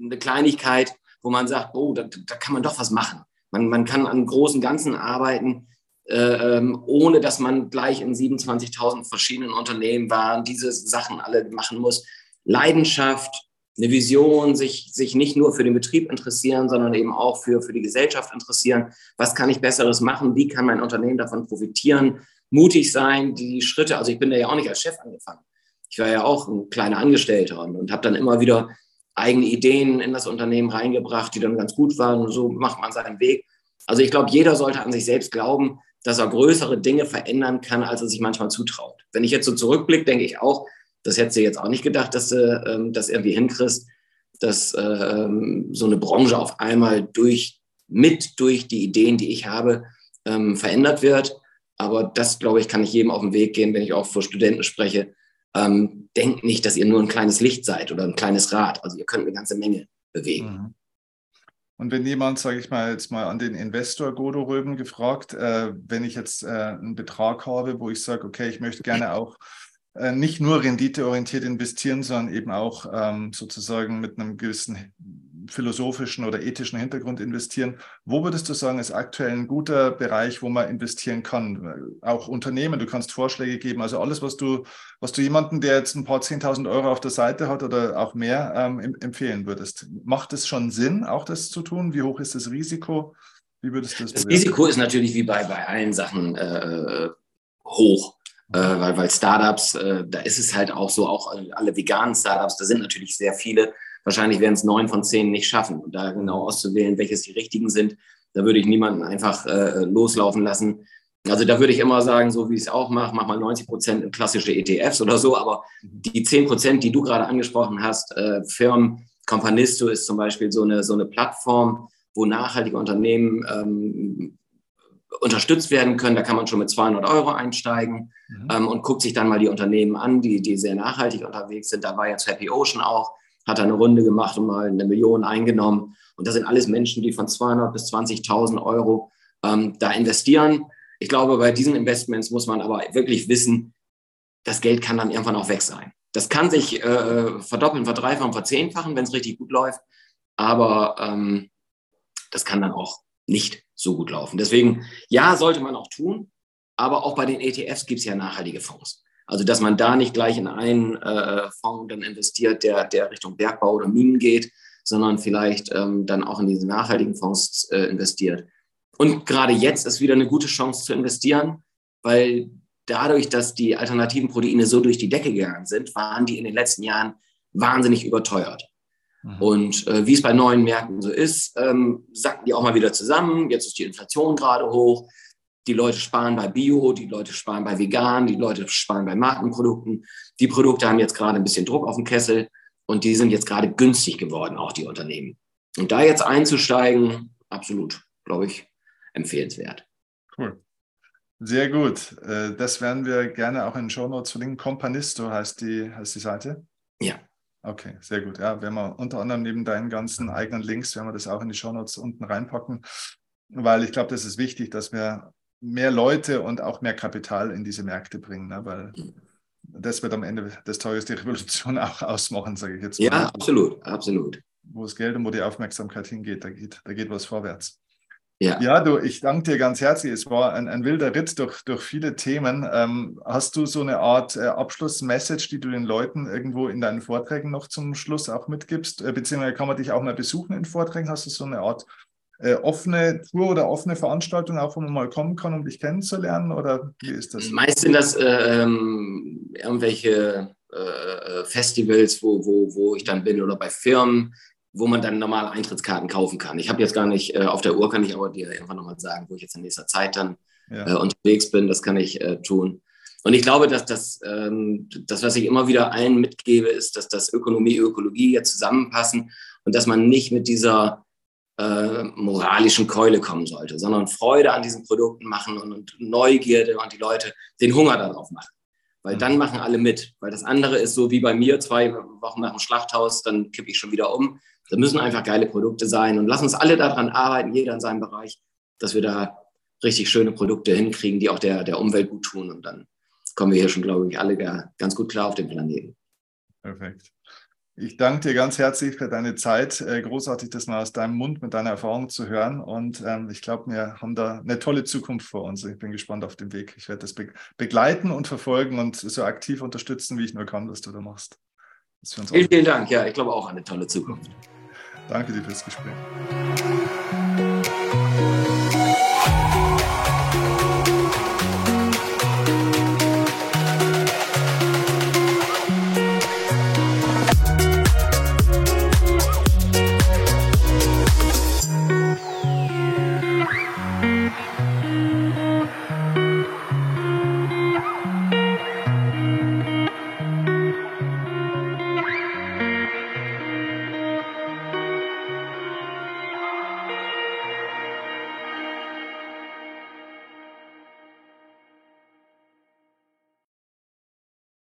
eine Kleinigkeit, wo man sagt, oh, da, da kann man doch was machen. Man, man kann an großen Ganzen arbeiten, äh, ähm, ohne dass man gleich in 27.000 verschiedenen Unternehmen war und diese Sachen alle machen muss. Leidenschaft, eine Vision, sich, sich nicht nur für den Betrieb interessieren, sondern eben auch für, für die Gesellschaft interessieren. Was kann ich Besseres machen? Wie kann mein Unternehmen davon profitieren? Mutig sein, die Schritte, also ich bin da ja auch nicht als Chef angefangen. Ich war ja auch ein kleiner Angestellter und, und habe dann immer wieder eigene Ideen in das Unternehmen reingebracht, die dann ganz gut waren. Und so macht man seinen Weg. Also ich glaube, jeder sollte an sich selbst glauben, dass er größere Dinge verändern kann, als er sich manchmal zutraut. Wenn ich jetzt so zurückblicke, denke ich auch, das hättest du jetzt auch nicht gedacht, dass du ähm, das irgendwie hinkriegst, dass ähm, so eine Branche auf einmal durch, mit durch die Ideen, die ich habe, ähm, verändert wird. Aber das, glaube ich, kann ich jedem auf den Weg gehen, wenn ich auch vor Studenten spreche. Ähm, denkt nicht, dass ihr nur ein kleines Licht seid oder ein kleines Rad. Also ihr könnt eine ganze Menge bewegen. Mhm. Und wenn jemand, sage ich mal, jetzt mal an den Investor Godo Röben gefragt, äh, wenn ich jetzt äh, einen Betrag habe, wo ich sage, okay, ich möchte gerne auch nicht nur renditeorientiert investieren, sondern eben auch ähm, sozusagen mit einem gewissen philosophischen oder ethischen Hintergrund investieren. Wo würdest du sagen, ist aktuell ein guter Bereich, wo man investieren kann? Auch Unternehmen, du kannst Vorschläge geben. Also alles, was du, was du jemanden, der jetzt ein paar 10.000 Euro auf der Seite hat oder auch mehr, ähm, empfehlen würdest. Macht es schon Sinn, auch das zu tun? Wie hoch ist das Risiko? Wie würdest du das Das Risiko ist natürlich wie bei, bei allen Sachen äh, hoch äh, weil, weil Startups, äh, da ist es halt auch so, auch alle veganen Startups, da sind natürlich sehr viele. Wahrscheinlich werden es neun von zehn nicht schaffen. Und da genau auszuwählen, welches die richtigen sind, da würde ich niemanden einfach äh, loslaufen lassen. Also da würde ich immer sagen, so wie ich es auch mache, mach mal 90 Prozent klassische ETFs oder so, aber die 10 Prozent, die du gerade angesprochen hast, äh, Firmen, Companisto ist zum Beispiel so eine, so eine Plattform, wo nachhaltige Unternehmen ähm, unterstützt werden können. Da kann man schon mit 200 Euro einsteigen mhm. ähm, und guckt sich dann mal die Unternehmen an, die, die sehr nachhaltig unterwegs sind. Da war jetzt Happy Ocean auch, hat eine Runde gemacht und mal eine Million eingenommen. Und das sind alles Menschen, die von 200 bis 20.000 Euro ähm, da investieren. Ich glaube, bei diesen Investments muss man aber wirklich wissen, das Geld kann dann irgendwann auch weg sein. Das kann sich äh, verdoppeln, verdreifachen, verzehnfachen, wenn es richtig gut läuft. Aber ähm, das kann dann auch nicht so gut laufen. Deswegen, ja, sollte man auch tun, aber auch bei den ETFs gibt es ja nachhaltige Fonds. Also, dass man da nicht gleich in einen äh, Fonds dann investiert, der, der Richtung Bergbau oder Minen geht, sondern vielleicht ähm, dann auch in diese nachhaltigen Fonds äh, investiert. Und gerade jetzt ist wieder eine gute Chance zu investieren, weil dadurch, dass die alternativen Proteine so durch die Decke gegangen sind, waren die in den letzten Jahren wahnsinnig überteuert. Mhm. Und äh, wie es bei neuen Märkten so ist, ähm, sacken die auch mal wieder zusammen. Jetzt ist die Inflation gerade hoch. Die Leute sparen bei Bio, die Leute sparen bei Vegan, die Leute sparen bei Markenprodukten. Die Produkte haben jetzt gerade ein bisschen Druck auf dem Kessel und die sind jetzt gerade günstig geworden, auch die Unternehmen. Und da jetzt einzusteigen, absolut, glaube ich, empfehlenswert. Cool. Sehr gut. Äh, das werden wir gerne auch in den Show Notes verlinken. Companisto heißt die, heißt die Seite. Ja. Okay, sehr gut. Ja, werden wir unter anderem neben deinen ganzen eigenen Links, werden wir das auch in die Shownotes unten reinpacken, weil ich glaube, das ist wichtig, dass wir mehr Leute und auch mehr Kapital in diese Märkte bringen, ne? weil das wird am Ende des Tages die Revolution [LAUGHS] auch ausmachen, sage ich jetzt mal. Ja, absolut, absolut. Wo das Geld und wo die Aufmerksamkeit hingeht, da geht, da geht was vorwärts. Ja. ja, du, ich danke dir ganz herzlich. Es war ein, ein wilder Ritt durch, durch viele Themen. Ähm, hast du so eine Art äh, Abschlussmessage, die du den Leuten irgendwo in deinen Vorträgen noch zum Schluss auch mitgibst? Äh, beziehungsweise kann man dich auch mal besuchen in Vorträgen? Hast du so eine Art äh, offene Tour oder offene Veranstaltung, auch wo man mal kommen kann, um dich kennenzulernen? Oder wie ist das? Meist sind das äh, ähm, irgendwelche äh, Festivals, wo, wo, wo ich dann bin oder bei Firmen wo man dann normale Eintrittskarten kaufen kann. Ich habe jetzt gar nicht, äh, auf der Uhr kann ich aber dir einfach nochmal sagen, wo ich jetzt in nächster Zeit dann ja. äh, unterwegs bin. Das kann ich äh, tun. Und ich glaube, dass das, ähm, das, was ich immer wieder allen mitgebe, ist, dass das Ökonomie, Ökologie jetzt zusammenpassen und dass man nicht mit dieser äh, moralischen Keule kommen sollte, sondern Freude an diesen Produkten machen und, und Neugierde und die Leute den Hunger darauf machen. Weil mhm. dann machen alle mit. Weil das andere ist so wie bei mir, zwei Wochen nach dem Schlachthaus, dann kippe ich schon wieder um. Da müssen einfach geile Produkte sein und lass uns alle daran arbeiten, jeder in seinem Bereich, dass wir da richtig schöne Produkte hinkriegen, die auch der, der Umwelt gut tun. Und dann kommen wir hier schon, glaube ich, alle ganz gut klar auf dem Planeten. Perfekt. Ich danke dir ganz herzlich für deine Zeit. Äh, großartig, das mal aus deinem Mund mit deiner Erfahrung zu hören. Und ähm, ich glaube, wir haben da eine tolle Zukunft vor uns. Ich bin gespannt auf den Weg. Ich werde das begleiten und verfolgen und so aktiv unterstützen, wie ich nur kann, was du da machst. Vielen, vielen Dank. Ja, ich glaube auch an eine tolle Zukunft. Danke dir fürs Gespräch.